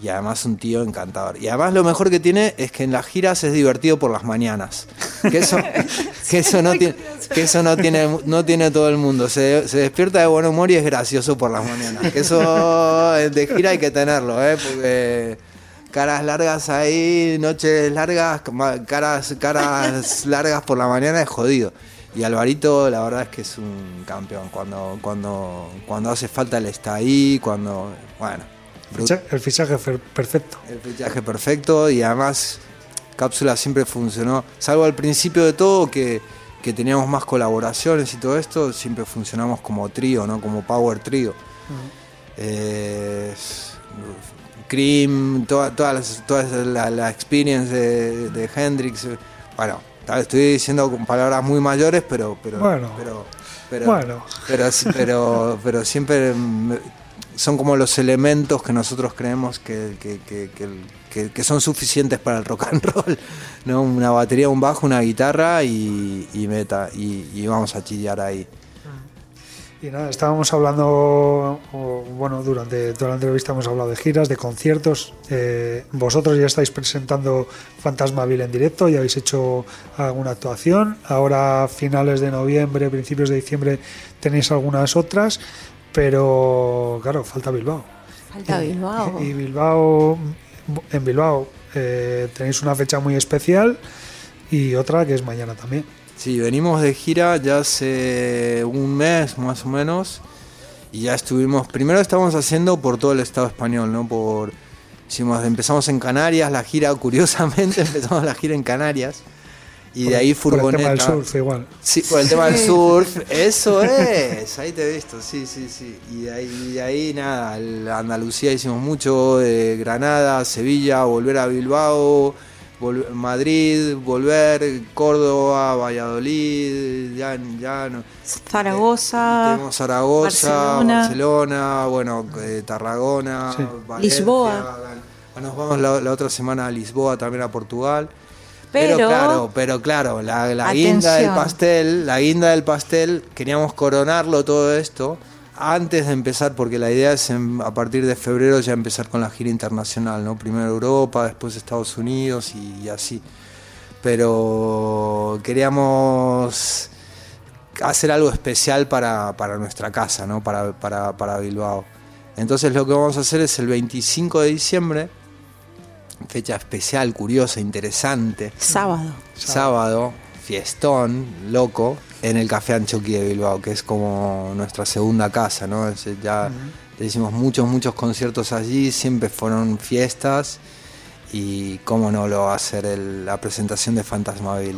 y además un tío encantador. Y además lo mejor que tiene es que en las giras es divertido por las mañanas. Que eso, [LAUGHS] que eso, no, tiene, que eso no, tiene, no tiene todo el mundo. Se, se despierta de buen humor y es gracioso por las mañanas. Que eso eh, de gira hay que tenerlo, ¿eh? porque caras largas ahí, noches largas, caras, caras [LAUGHS] largas por la mañana es jodido. Y Alvarito, la verdad es que es un campeón. Cuando, cuando, cuando hace falta él está ahí, cuando. Bueno. El fichaje perfecto. El fichaje perfecto y además Cápsula siempre funcionó, salvo al principio de todo que, que teníamos más colaboraciones y todo esto, siempre funcionamos como trío, ¿no? Como power trío. Eh, Cream, toda, toda, las- toda la, la experience de, de Hendrix, eh, bueno, estoy diciendo con palabras muy mayores, pero pero Bueno. pero pero, Bueno. pero, pero, pero siempre son como los elementos que nosotros creemos que, que, que- que el- que- que son suficientes para el rock and roll. ¿no? Una batería, un bajo, una guitarra y, y meta. Y, y vamos a chillar ahí. Y nada, estábamos hablando, o, bueno, durante toda la entrevista hemos hablado de giras, de conciertos. Eh, vosotros ya estáis presentando Fantasmaville en directo, ya habéis hecho alguna actuación. Ahora, finales de noviembre, principios de diciembre, tenéis algunas otras, pero claro, falta Bilbao. falta Bilbao. Y Bilbao, en Bilbao eh, tenéis una fecha muy especial y otra que es mañana también. Sí, venimos de gira ya hace un mes más o menos. Y ya estuvimos. Primero estamos haciendo por todo el Estado español, ¿no? Por hicimos, empezamos en Canarias, la gira, [LAUGHS] curiosamente empezamos la gira en Canarias. Y de ahí Por el furgoneta. tema del surf igual. Sí, por el tema del surf, eso [LAUGHS] es, ahí te he visto, sí, sí, sí. Y de ahí, de ahí nada, Andalucía hicimos mucho, de Granada, Sevilla, volver a Bilbao, vol- Madrid, volver, Córdoba, Valladolid, ya, ya no. Zaragoza, Tenemos Zaragoza, Barcelona. Barcelona, bueno, eh, Tarragona, Sí. Valencia, Lisboa. Bueno, nos vamos la, la otra semana a Lisboa, también a Portugal. Pero- Pero, claro, pero claro, la, la guinda del pastel, la guinda del pastel, queríamos coronarlo todo esto antes de empezar, porque la idea es en- a partir de febrero ya empezar con la gira internacional, ¿no? Primero Europa, después Estados Unidos y, así. Pero queríamos hacer algo especial para, para nuestra casa, ¿no? Para, para, para Bilbao. Entonces lo que vamos a hacer es el 25 de diciembre, fecha especial, curiosa, interesante sábado. sábado, fiestón, loco, en el Café Anchoqui de Bilbao, que es como nuestra segunda casa, ¿no? Es- ya ya hicimos muchos, muchos conciertos allí, siempre fueron fiestas y cómo no lo va a hacer el- la presentación de Fantasmaville.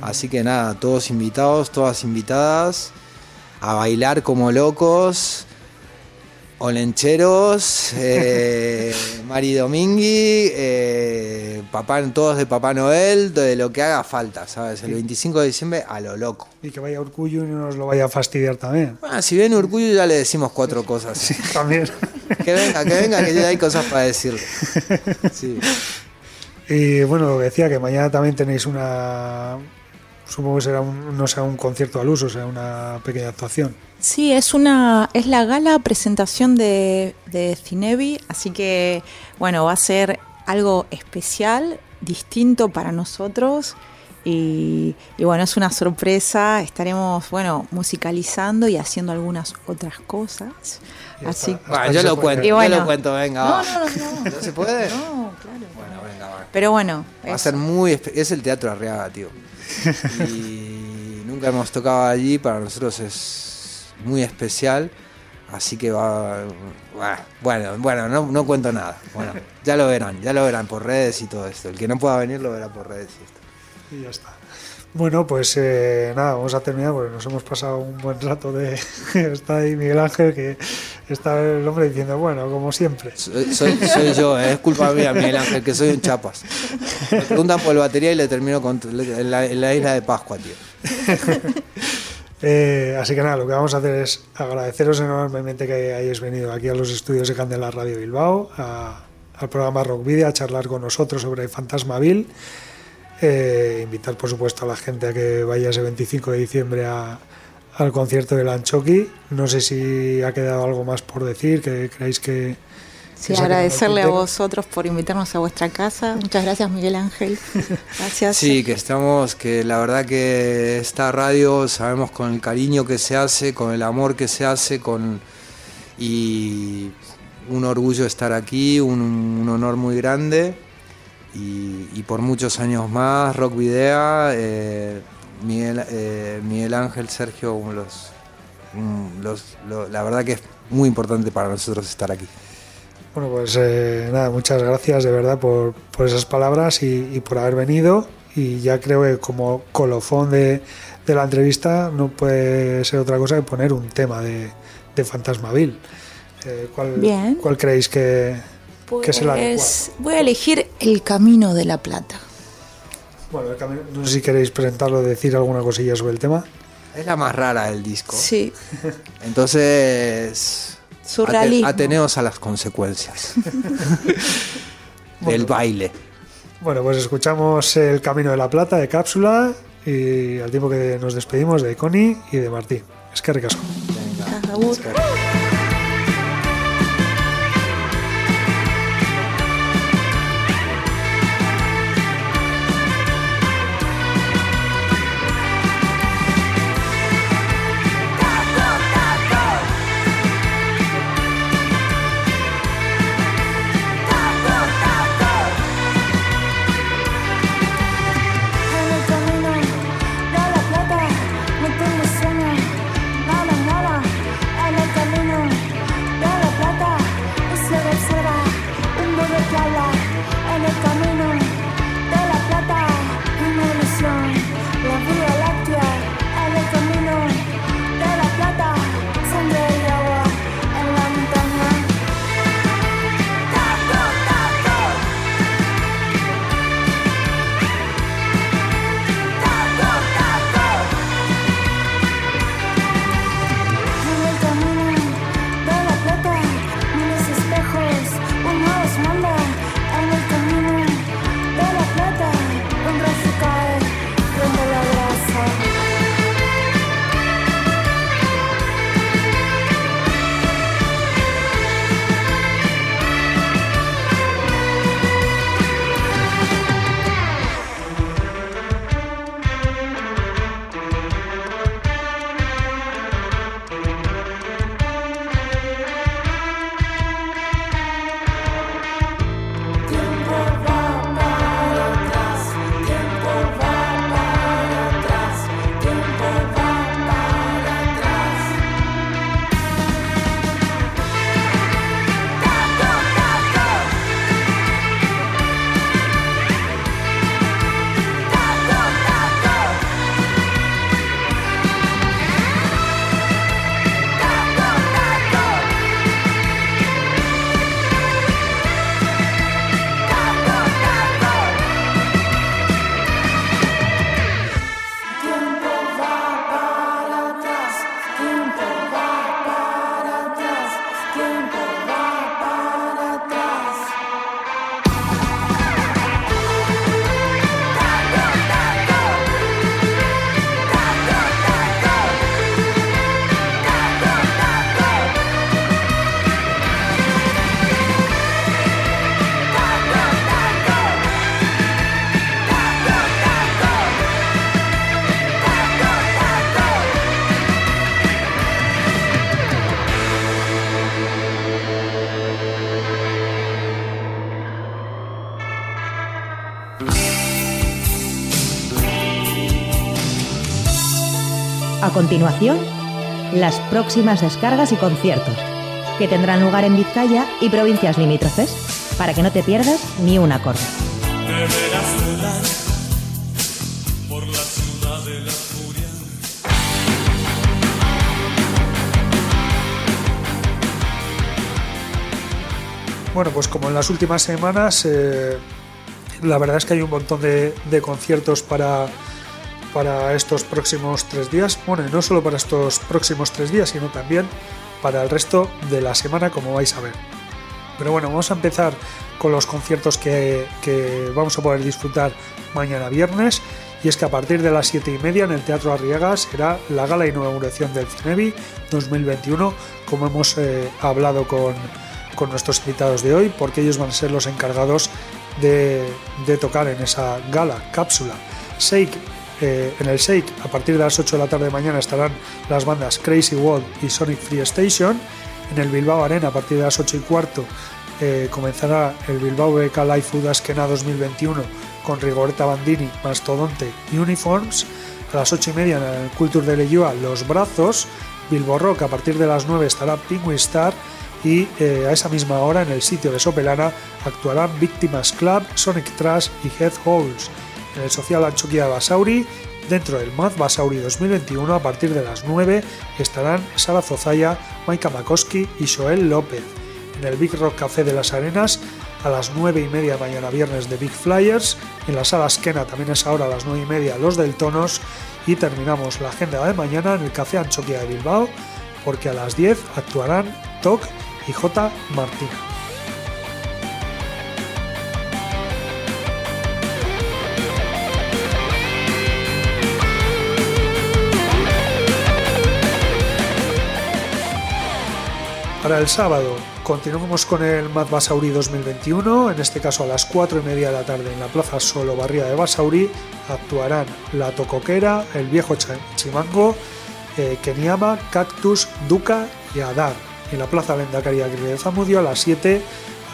Así que nada, todos invitados, todas invitadas a bailar como locos. Olencheros, [LAUGHS] eh, Mari Domingui, eh, papá, todos de Papá Noel, de lo que haga falta, ¿sabes? El 25 de diciembre a lo loco. Y que vaya Urcuyo y no nos lo vaya a fastidiar también. Ah, si viene Urcuyo ya le decimos cuatro cosas. También. Que venga, que venga, que ya hay cosas para decirle. Sí. Y bueno, lo que decía, que mañana también tenéis una. Supongo que será un, no será un concierto al uso, será una pequeña actuación. Sí, es una es la gala presentación de, de Cinebi, así que bueno, va a ser algo especial, distinto para nosotros y, y bueno, es una sorpresa, estaremos bueno, musicalizando y haciendo algunas otras cosas. Ya Así. Bueno, yo lo cuento, yo bueno. lo cuento, venga. No, va. no, no, ¿No [LAUGHS] se puede? no, claro. Bueno, venga, va. Pero bueno, Va a ser muy... Es el Teatro Arriaga, tío. [LAUGHS] Y nunca hemos tocado allí, para nosotros es muy especial. Así que va... Bueno, bueno, no, no cuento nada. Bueno, ya lo verán, ya lo verán por redes y todo esto. El que no pueda venir lo verá por redes y esto. Y ya está. Bueno, pues eh, nada, vamos a terminar porque nos hemos pasado un buen rato de... [LAUGHS] está ahí Miguel Ángel que está el hombre diciendo, bueno, como siempre. Soy, soy, soy yo, eh, es culpa mía, Miguel Ángel, que soy un chapas. Me preguntan por el batería y le termino con, en, la, en la isla de Pascua, tío. [LAUGHS] Eh, así que nada, lo que vamos a hacer es agradeceros enormemente que hayáis venido aquí a los estudios de Candela Radio Bilbao, al programa Rock Video, a charlar con nosotros sobre Fantasmaville. Eh, invitar, por supuesto, a la gente a que vaya ese 25 de diciembre a- al concierto del Anchoqui. No sé si ha quedado algo más por decir, que creéis que... sí, agradecerle a vosotros por invitarnos a vuestra casa. Muchas gracias, Miguel Ángel. [LAUGHS] Gracias. Sí, que estamos, que la verdad que esta radio sabemos con el cariño que se hace, con el amor que se hace, con y un orgullo estar aquí, un, un honor muy grande y, y por muchos años más, Rock Video, eh, Miguel, eh, Miguel Ángel, Sergio, los, los, lo- la verdad que es muy importante para nosotros estar aquí. Bueno, pues eh, nada, muchas gracias de verdad por, por esas palabras y, y por haber venido. Y ya creo que como colofón de, de la entrevista no puede ser otra cosa que poner un tema de, de Fantasmaville. Eh, ¿cuál, Bien. ¿Cuál creéis que, que es el adecuado? Pues voy a elegir El Camino de la Plata. Bueno, el camino- no sé si queréis presentarlo, decir alguna cosilla sobre el tema. Es la más rara del disco. Sí, Entonces, Surrealismo. ate- ateneos a las consecuencias [LAUGHS] del baile. Bueno, pues escuchamos El Camino de la Plata de Cápsula y al tiempo que nos despedimos de Connie y de Martín. Es que ricasco. Agur. En continuación, las próximas descargas y conciertos, que tendrán lugar en Vizcaya y provincias limítrofes, para que no te pierdas ni un acorde. Bueno, pues como en las últimas semanas, eh, la verdad es que hay un montón de conciertos para, para estos próximos tres días. Bueno, y no solo para estos próximos tres días, sino también para el resto de la semana, como vais a ver. Pero bueno, vamos a empezar con los conciertos que, que vamos a poder disfrutar mañana viernes. Y es que a partir de las 7 y media en el Teatro Arriaga será la gala inauguración del Cinevi 2021, como hemos eh, hablado con, con nuestros invitados de hoy, porque ellos van a ser los encargados de, de tocar en esa gala, cápsula. Shake, eh, en el Shake, a partir de las 8 de la tarde de mañana estarán las bandas Crazy World y Sonic Free Station. En el Bilbao Arena, a partir de las 8 y cuarto, eh, comenzará el Bilbao BK Live Food Askena 2021 con Rigoreta Bandini, Mastodonte y Uniforms. A las 8 y media en el Culture de Leyua, Los Brazos. Bilbo Rock, a partir de las 9 estará Penguin Star y eh, a esa misma hora en el sitio de Sopelana actuarán Víctimas Club, Sonic Trash y Head Holes. En el Social Anchoquia Basauri, dentro del Mad Basauri 2021, a partir de las 9 estarán Sara Zozaya, Maika Makoski y Joel López. En el Big Rock Café de las Arenas, a las 9 y media mañana viernes de Big Flyers. En la sala Skena también es ahora a las 9 y media los del Tonos. Y terminamos la agenda de mañana en el Café Anchoquia de Bilbao, porque a las 10 actuarán Toc y J. Martina. Para el sábado continuamos con el Mad Basauri 2021, en este caso a las 4 y media de la tarde en la Plaza Solo Barría de Basauri actuarán La Tocoquera, El Viejo Chimango, eh, Keniama, Cactus, Duca y Adar. En la Plaza Lendacaria de Zamudio a las 7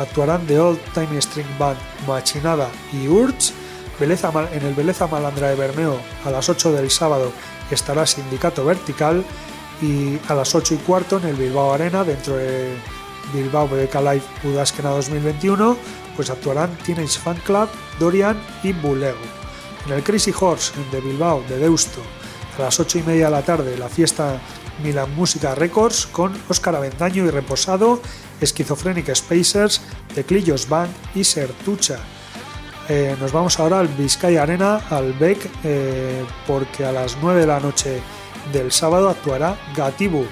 actuarán The Old Time String Band Machinada y Urch. En el Beleza Malandra de Bermeo a las 8 del sábado estará Sindicato Vertical y a las 8 y cuarto en el Bilbao Arena dentro de Bilbao BBK Live Udaskena 2021 pues actuarán Teenage Fan Club, Dorian y Bulego. En el Crazy Horse de Bilbao de Deusto a las 8 y media de la tarde la fiesta Milan Música Records con Óscar Avendaño y Reposado, Schizophrenic Spacers, Teclillos Band y Sertucha. Eh, nos vamos ahora al Vizcaya Arena, al BEC, eh, porque a las 9 de la noche del sábado actuará Gatibu,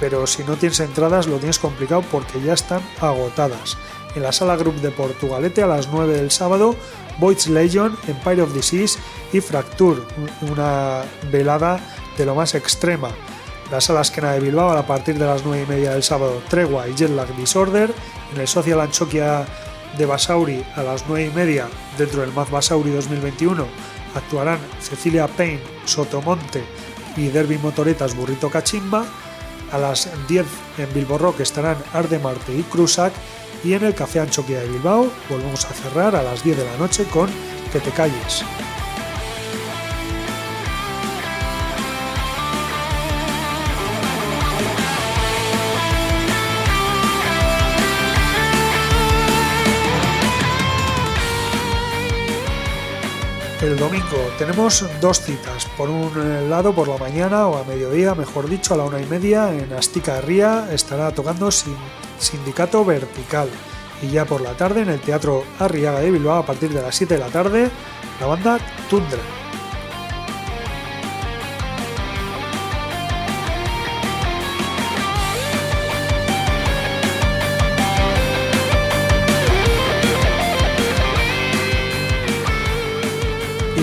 pero si no tienes entradas lo tienes complicado porque ya están agotadas. En la sala Group de Portugalete a las 9 del sábado, Voids Legion, Empire of Disease y Fracture, una velada de lo más extrema. La sala Esquena de Bilbao a partir de las 9 y media del sábado, Tregua y Jetlag Disorder. En el Social Anchoquia de Basauri a las 9 y media, dentro del Mad Basauri 2021, actuarán Cecilia Payne, Sotomonte y Derby Motoretas Burrito Cachimba. A las 10 en Bilbo Rock estarán Arde Marte y Cruzac. Y en el Café Anchoquia de Bilbao volvemos a cerrar a las 10 de la noche con Que te calles. Domingo tenemos dos citas. Por un lado, por la mañana o a mediodía, mejor dicho, a la una y media, en Astica Ría estará tocando Sindicato Vertical. Y ya por la tarde, en el Teatro Arriaga de Bilbao, a partir de las 7 de la tarde, la banda Tundra.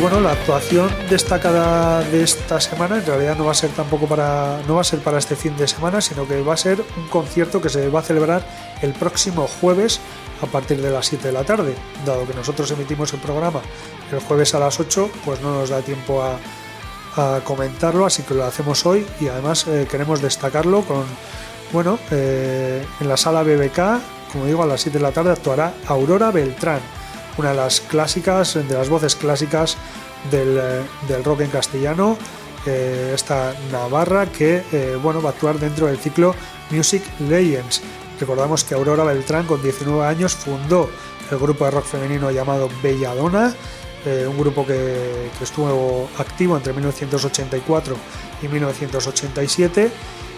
Bueno, la actuación destacada de esta semana en realidad no va a ser tampoco para no va a ser para este fin de semana, sino que va a ser un concierto que se va a celebrar el próximo jueves a partir de las 7 de la tarde. Dado que nosotros emitimos el programa el jueves a las 8, pues no nos da tiempo a, comentarlo, así que lo hacemos hoy y además eh, queremos destacarlo con bueno, eh, en la sala BBK, como digo, a las 7 de la tarde actuará Aurora Beltrán una de las clásicas, de las voces clásicas del, eh, del rock en castellano, eh, esta Navarra que eh, bueno, va a actuar dentro del ciclo Music Legends. Recordamos que Aurora Beltrán con 19 años fundó el grupo de rock femenino llamado Belladona, eh, un grupo que, que estuvo activo entre 1984 y 1987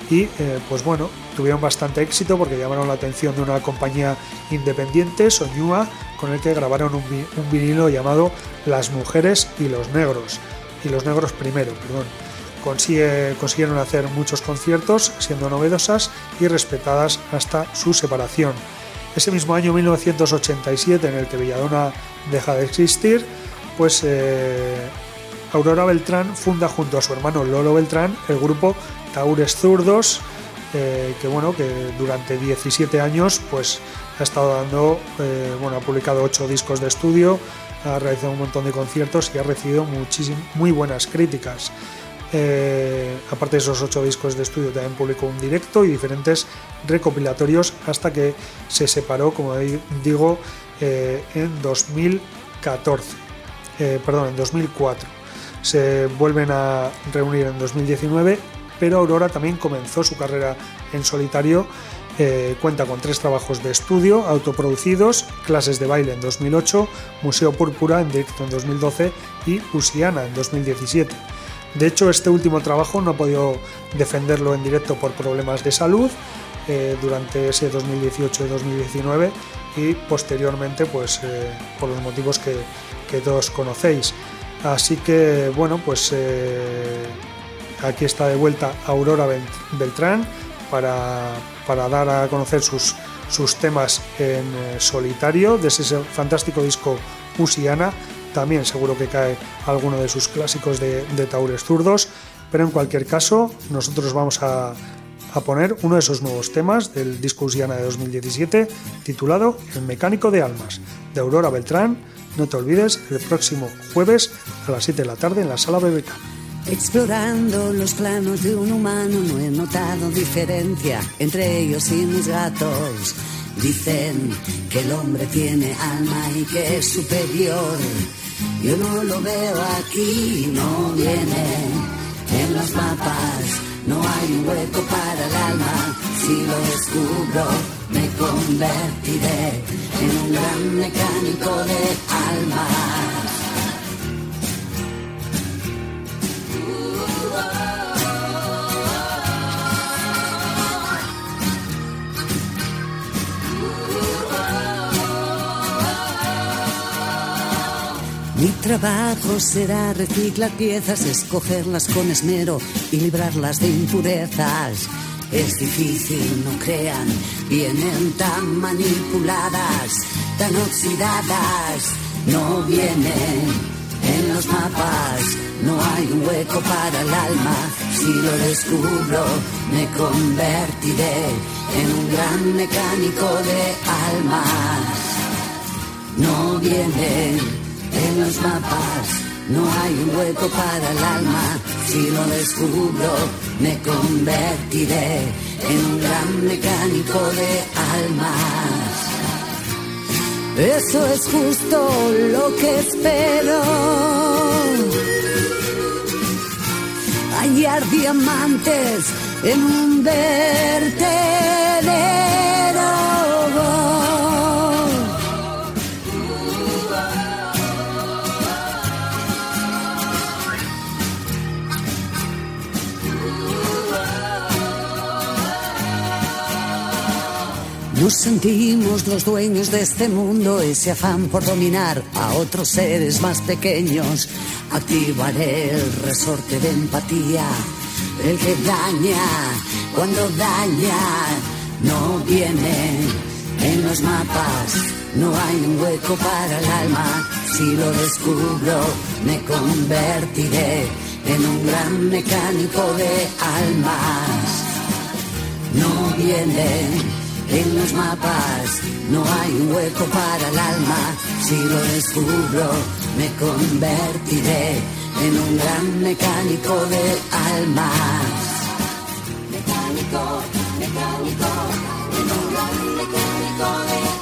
y eh, pues bueno, tuvieron bastante éxito porque llamaron la atención de una compañía independiente, Soñúa, con el que grabaron un, vi- un vinilo llamado Las mujeres y los negros, y los negros primero, perdón. Consiguieron hacer muchos conciertos, siendo novedosas y respetadas hasta su separación. Ese mismo año 1987, en el que Belladona deja de existir, pues eh, Aurora Beltrán funda junto a su hermano Lolo Beltrán el grupo Taures Zurdos, eh, que bueno, que durante 17 años pues ha estado dando, eh, bueno, ha publicado 8 discos de estudio, ha realizado un montón de conciertos y ha recibido muy buenas críticas. Eh, aparte de esos 8 discos de estudio, también publicó un directo y diferentes recopilatorios hasta que se separó, como di- digo, en 2014 eh, perdón, en 2004. Se vuelven a reunir en 2019, pero Aurora también comenzó su carrera en solitario. eh, cuenta con tres trabajos de estudio autoproducidos, clases de baile en 2008, Museo Púrpura en directo en 2012 y Usiana en 2017. De hecho, este último trabajo no ha podido defenderlo en directo por problemas de salud eh, durante ese 2018 y 2019 y posteriormente pues eh, por los motivos que, que todos conocéis. Así que bueno, pues aquí está de vuelta Aurora Bel- Beltrán para, para dar a conocer sus, sus temas en eh, solitario de ese fantástico disco Usiana. También seguro que cae alguno de sus clásicos de, de Taures Zurdos, pero en cualquier caso nosotros vamos a, a poner uno de esos nuevos temas del disco Usiana de 2017 titulado El mecánico de almas de Aurora Beltrán. No te olvides, el próximo jueves a las 7 de la tarde en la sala BBK. Explorando los planos de un humano no he notado diferencia entre ellos y mis gatos. Dicen que el hombre tiene alma y que es superior. Yo no lo veo aquí, no viene en los mapas. No hay un hueco para el alma. Si lo descubro, me convertiré en un gran mecánico de almas. Mi trabajo será reciclar piezas, escogerlas con esmero y librarlas de impurezas. Es difícil, no crean, vienen tan manipuladas, tan oxidadas, no vienen en los mapas. No hay un hueco para el alma, si lo descubro me convertiré en un gran mecánico de almas no vienen en los mapas. No hay un hueco para el alma. Si lo descubro, me convertiré en un gran mecánico de almas. Eso es justo lo que espero. Hallar diamantes en un vertedero. Nos sentimos los dueños de este mundo, ese afán por dominar a otros seres más pequeños. Activaré el resorte de empatía, el que daña, cuando daña, no viene en los mapas. No hay un hueco para el alma, si lo descubro, me convertiré en un gran mecánico de almas no viene en los mapas. No hay un hueco para el alma. Si lo descubro, me convertiré en un gran mecánico de almas. Mecánico, mecánico, en un gran mecánico de almas.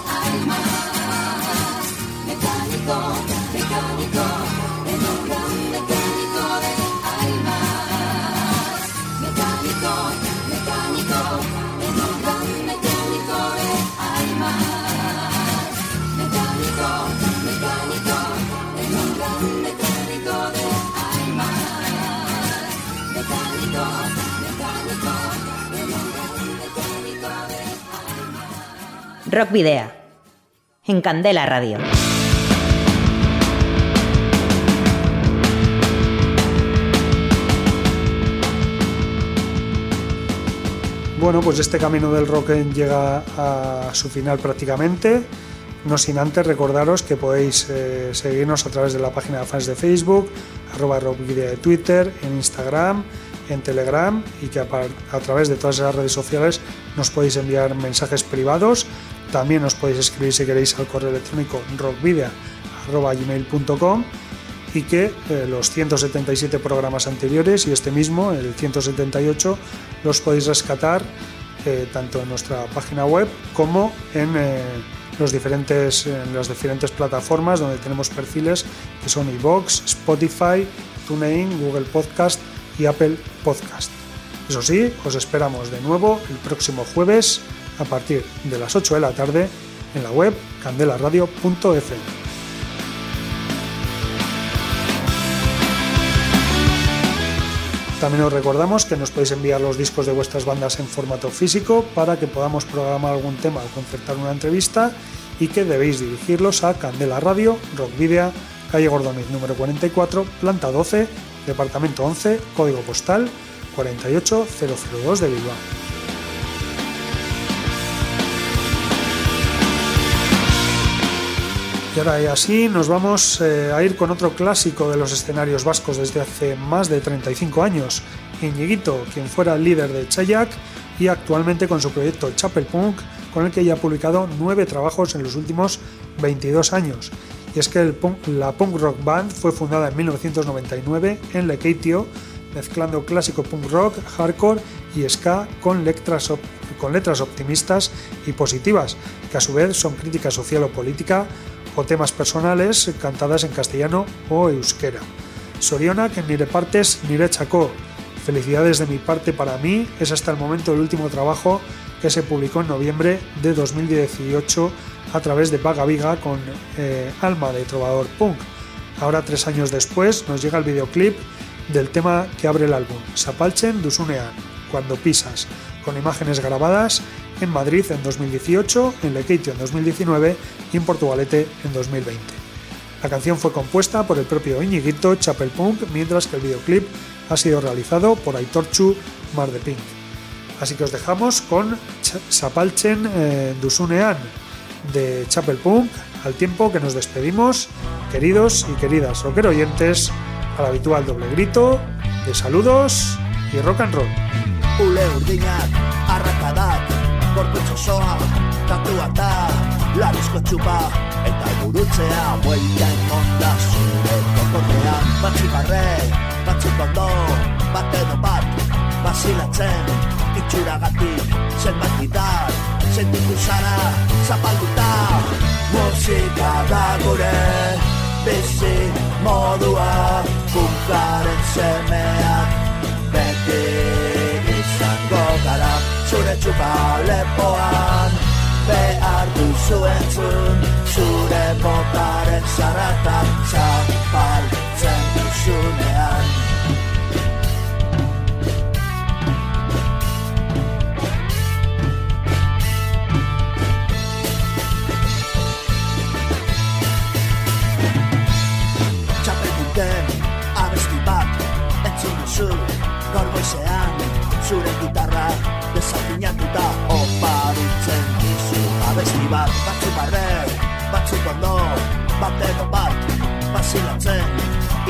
Rock Video. En Candela Radio. Bueno, pues este camino del rock llega a su final prácticamente. No sin antes recordaros que podéis eh, seguirnos a través de la página de fans de Facebook, arroba rockvidea de Twitter, en Instagram, en Telegram y que a, a través de todas esas redes sociales nos podéis enviar mensajes privados. También os podéis escribir si queréis al correo electrónico rockvidea.gmail.com y que eh, los 177 programas anteriores y este mismo, el 178, los podéis rescatar eh, tanto en nuestra página web como en, eh, los diferentes, en las diferentes plataformas donde tenemos perfiles que son iVoox, Spotify, TuneIn, Google Podcast y Apple Podcast. Eso sí, os esperamos de nuevo el próximo jueves a partir de las 8 de la tarde en la web candelaradio.fm. También os recordamos que nos podéis enviar los discos de vuestras bandas en formato físico para que podamos programar algún tema o concertar una entrevista y que debéis dirigirlos a Candela Radio, Rock Video, calle Gordoniz número 44, planta 12, departamento 11, código postal 48002 de Bilbao. Y ahora y así nos vamos eh, a ir con otro clásico de los escenarios vascos desde hace más de 35 años, Iñiguito, quien fuera líder de Chayak y actualmente con su proyecto Chapel Punk, con el que ya ha publicado nueve trabajos en los últimos 22 años. Y es que punk- la punk rock band fue fundada en 1999 en Lekeitio, mezclando clásico punk rock, hardcore y ska con letras, con letras optimistas y positivas, que a su vez son crítica social o política o temas personales cantadas en castellano o euskera. Sorionak en Nire Partes, Nire Chacó. Felicidades de mi parte para mí, es hasta el momento el último trabajo que se publicó en noviembre de 2018 a través de Vaga Viga con eh, Alma de Trovador Punk. Ahora, tres años después, nos llega el videoclip del tema que abre el álbum, Sapalchen Dusunean, Cuando pisas, con imágenes grabadas en Madrid en 2018, en Lekeitio en 2019 y en Portugalete en 2020. La canción fue compuesta por el propio Iñiguito Chapel Punk, mientras que el videoclip ha sido realizado por Aitorchu Mar de Pink. Así que os dejamos con Ch- Sapalchen eh, Dusunean de Chapel Punk, al tiempo que nos despedimos, queridos y queridas rocker oyentes, al habitual doble grito de saludos y rock and roll. Gorputz osoa, tatuak da, larizko txupa, eta gurutzea, buelta emonda zure kokorrean, batzuk arre, batzuk ondo, bat edo bat, basilatzen, itxuragatik, zenbat gitar, sentitu zara, zapalduta, musika da gure, bizi modua, punkaren semeak, beti zure txupa lepoan. Behar duzu entzun zure botaren zaratan zapaltzen duzunean. Txapelduten abesti bat entzun duzu gaur goizean zure gitarra desafinatuta oparitzen dizu abesti bat batzuk barre batzuk ondo bat edo bat basilatzen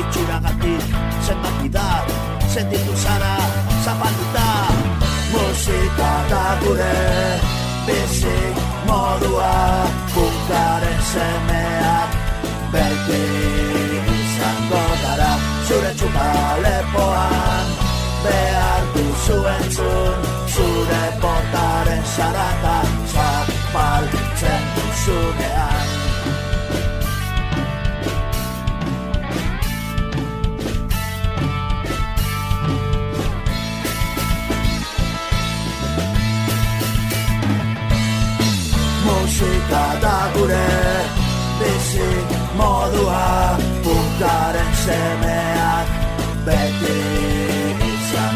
itxuragatik zenbat bidar sentitu zara zapalduta. Musika da gure bizi modua punkaren semeak beti izango gara zure txupa lepoan behar duzu entzun zure portaren zarata zapaltzen duzunean. Musika da gure bizi modua punkaren semeak beti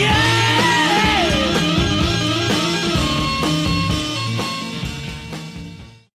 Yeah!